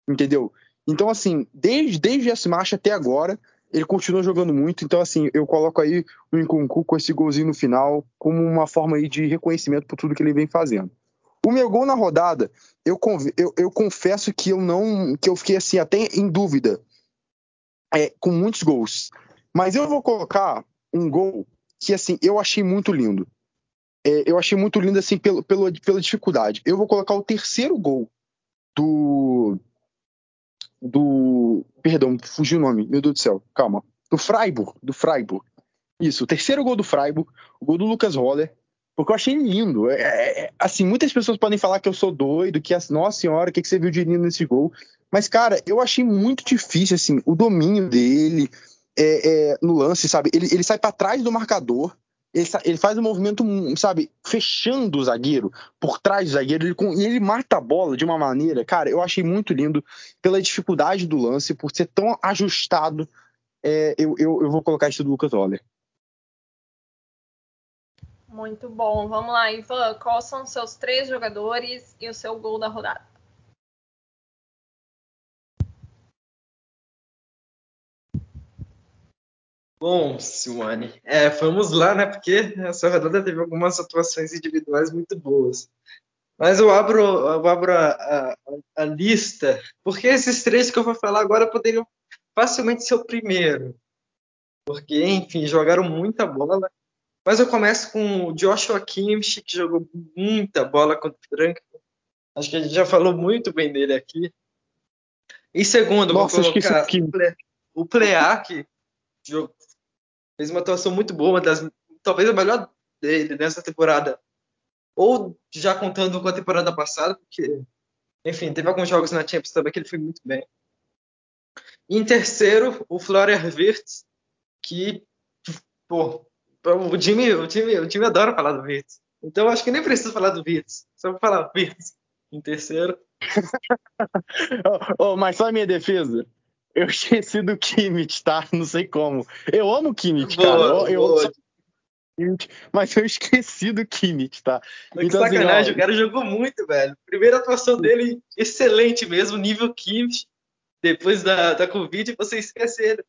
entendeu? Então, assim, desde, desde o Jesse March até agora, ele continua jogando muito. Então, assim, eu coloco aí o Nkunku com esse golzinho no final como uma forma aí de reconhecimento por tudo que ele vem fazendo. O meu gol na rodada, eu, eu, eu confesso que eu não. que eu fiquei assim, até em dúvida é, com muitos gols. Mas eu vou colocar um gol que, assim, eu achei muito lindo. É, eu achei muito lindo, assim, pelo, pelo, pela dificuldade. Eu vou colocar o terceiro gol do. Do. Perdão, fugiu o nome, meu Deus do céu, calma. Do Freiburg, do Freiburg. Isso, o terceiro gol do Freiburg, o gol do Lucas Roller, porque eu achei lindo. É, é, é assim, muitas pessoas podem falar que eu sou doido, que, nossa senhora, o que, que você viu de lindo nesse gol? Mas, cara, eu achei muito difícil, assim, o domínio dele é, é, no lance, sabe? Ele, ele sai para trás do marcador, ele, ele, faz um movimento, sabe, fechando o zagueiro, por trás do zagueiro, ele, e ele mata a bola de uma maneira, cara, eu achei muito lindo pela dificuldade do lance, por ser tão ajustado. É, eu, eu, eu vou colocar isso do Lucas Oller. Muito bom. Vamos lá, Ivan. Quais são os seus três jogadores e o seu gol da rodada? Bom, Simone, é, vamos lá, né? Porque essa rodada teve algumas atuações individuais muito boas. Mas eu abro, eu abro a, a, a, lista, porque esses três que eu vou falar agora poderiam facilmente ser o primeiro. Porque, enfim, jogaram muita bola. Mas eu começo com o Joshua Kimmich, que jogou muita bola contra o Frankfurt. Acho que a gente já falou muito bem dele aqui. Em segundo, Nossa, vou colocar o Plea, que fez uma atuação muito boa, das, talvez a melhor dele nessa temporada. Ou já contando com a temporada passada, porque, enfim, teve alguns jogos na Champions também que ele foi muito bem. Em terceiro, o Florian Wirtz, que, pô, o time, o time, o time adora falar do Wirtz. Então acho que nem preciso falar do Wirtz, só vou falar Wirtz em terceiro. oh, mas só a minha defesa. Eu esqueci do Kimmich, tá? Não sei como. Eu amo o Kimmich, cara. Boa, eu, boa. eu mas eu esqueci do Kimmich, tá? Que então, assim, sacanagem, assim, ó, o cara jogou muito, velho. Primeira atuação dele, excelente mesmo, nível Kimmich. Depois da, da Covid, você esquece ele.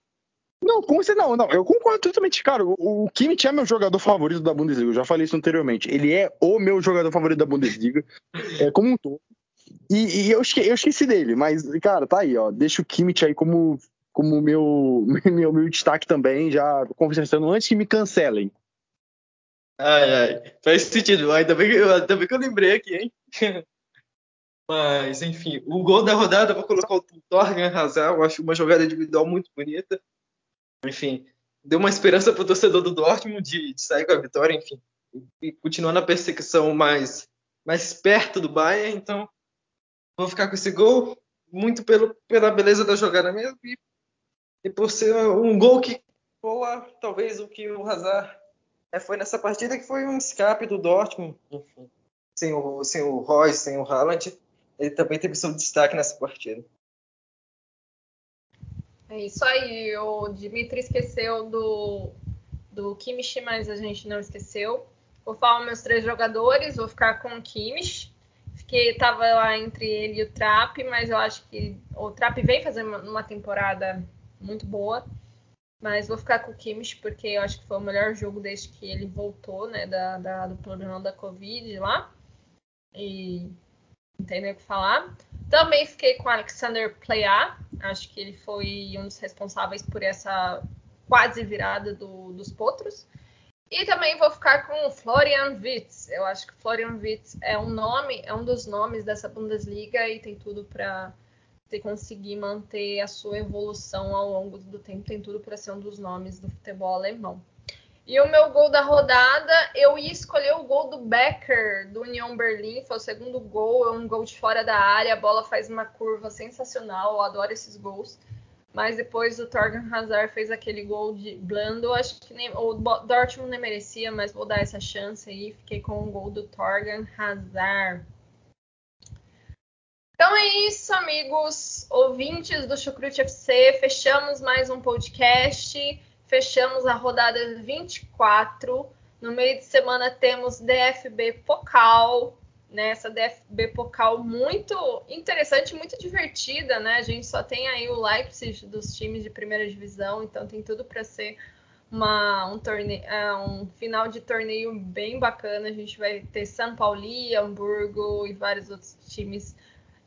Não, como você não, não, eu concordo totalmente, cara. O, o Kimmich é meu jogador favorito da Bundesliga, eu já falei isso anteriormente. Ele é o meu jogador favorito da Bundesliga, é, como um todo. E, e eu, esqueci, eu, esqueci, dele, mas, cara, tá aí, ó. Deixa o Kimmich aí como, como meu, meu, meu destaque também, já conversando antes que me cancelem. Ai, ai, faz sentido. Ainda bem, que, ainda bem que eu lembrei aqui, hein? Mas, enfim, o gol da rodada, vou colocar o Torgan Hazard. Eu acho uma jogada individual muito bonita. Enfim, deu uma esperança pro torcedor do Dortmund de, de sair com a vitória, enfim. E continuar na perseguição mais, mais perto do Bayern. Então, Vou ficar com esse gol muito pelo, pela beleza da jogada mesmo e, e por ser um gol que boa, talvez o que o Hazard é, foi nessa partida que foi um escape do Dortmund, enfim, sem o, sem o Royce, sem o Haaland, ele também teve seu destaque nessa partida. É isso aí, o Dimitri esqueceu do, do Kimmich, mas a gente não esqueceu. Vou falar meus três jogadores, vou ficar com o Kimmich Fiquei, tava lá entre ele e o Trap, mas eu acho que o Trap vem fazendo uma temporada muito boa. Mas vou ficar com o Kimmich, porque eu acho que foi o melhor jogo desde que ele voltou, né, da, da do problema da Covid lá. E não tem nem o que falar. Também fiquei com o Alexander Playa. Acho que ele foi um dos responsáveis por essa quase virada do, dos potros. E também vou ficar com o Florian Wirtz. Eu acho que Florian Wirtz é um nome, é um dos nomes dessa Bundesliga e tem tudo para se conseguir manter a sua evolução ao longo do tempo, tem tudo para ser um dos nomes do futebol alemão. E o meu gol da rodada, eu ia escolher o gol do Becker, do União Berlim, foi o segundo gol, é um gol de fora da área, a bola faz uma curva sensacional, eu adoro esses gols. Mas depois o Torgan Hazard fez aquele gol de blando, acho que nem, o Dortmund nem merecia, mas vou dar essa chance aí, fiquei com o gol do Torgan Hazard. Então é isso, amigos, ouvintes do Chucrute FC. Fechamos mais um podcast. Fechamos a rodada 24. No meio de semana temos DFB Pokal, né? Essa DFB Pokal muito interessante, muito divertida, né? A gente só tem aí o Leipzig dos times de primeira divisão, então tem tudo para ser uma, um, torneio, é, um final de torneio bem bacana. A gente vai ter São Paulo, Hamburgo e vários outros times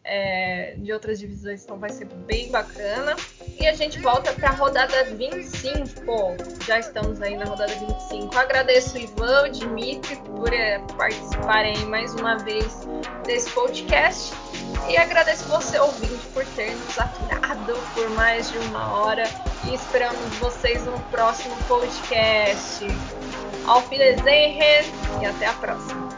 é, de outras divisões, então vai ser bem bacana. E a gente volta para a rodada 25. Já estamos aí na rodada 25. Agradeço o Ivan, o Dimitri por é, participarem mais uma vez desse podcast. E agradeço você, ouvinte, por ter nos aturado por mais de uma hora. E esperamos vocês no próximo podcast. Auf Wiedersehen e até a próxima.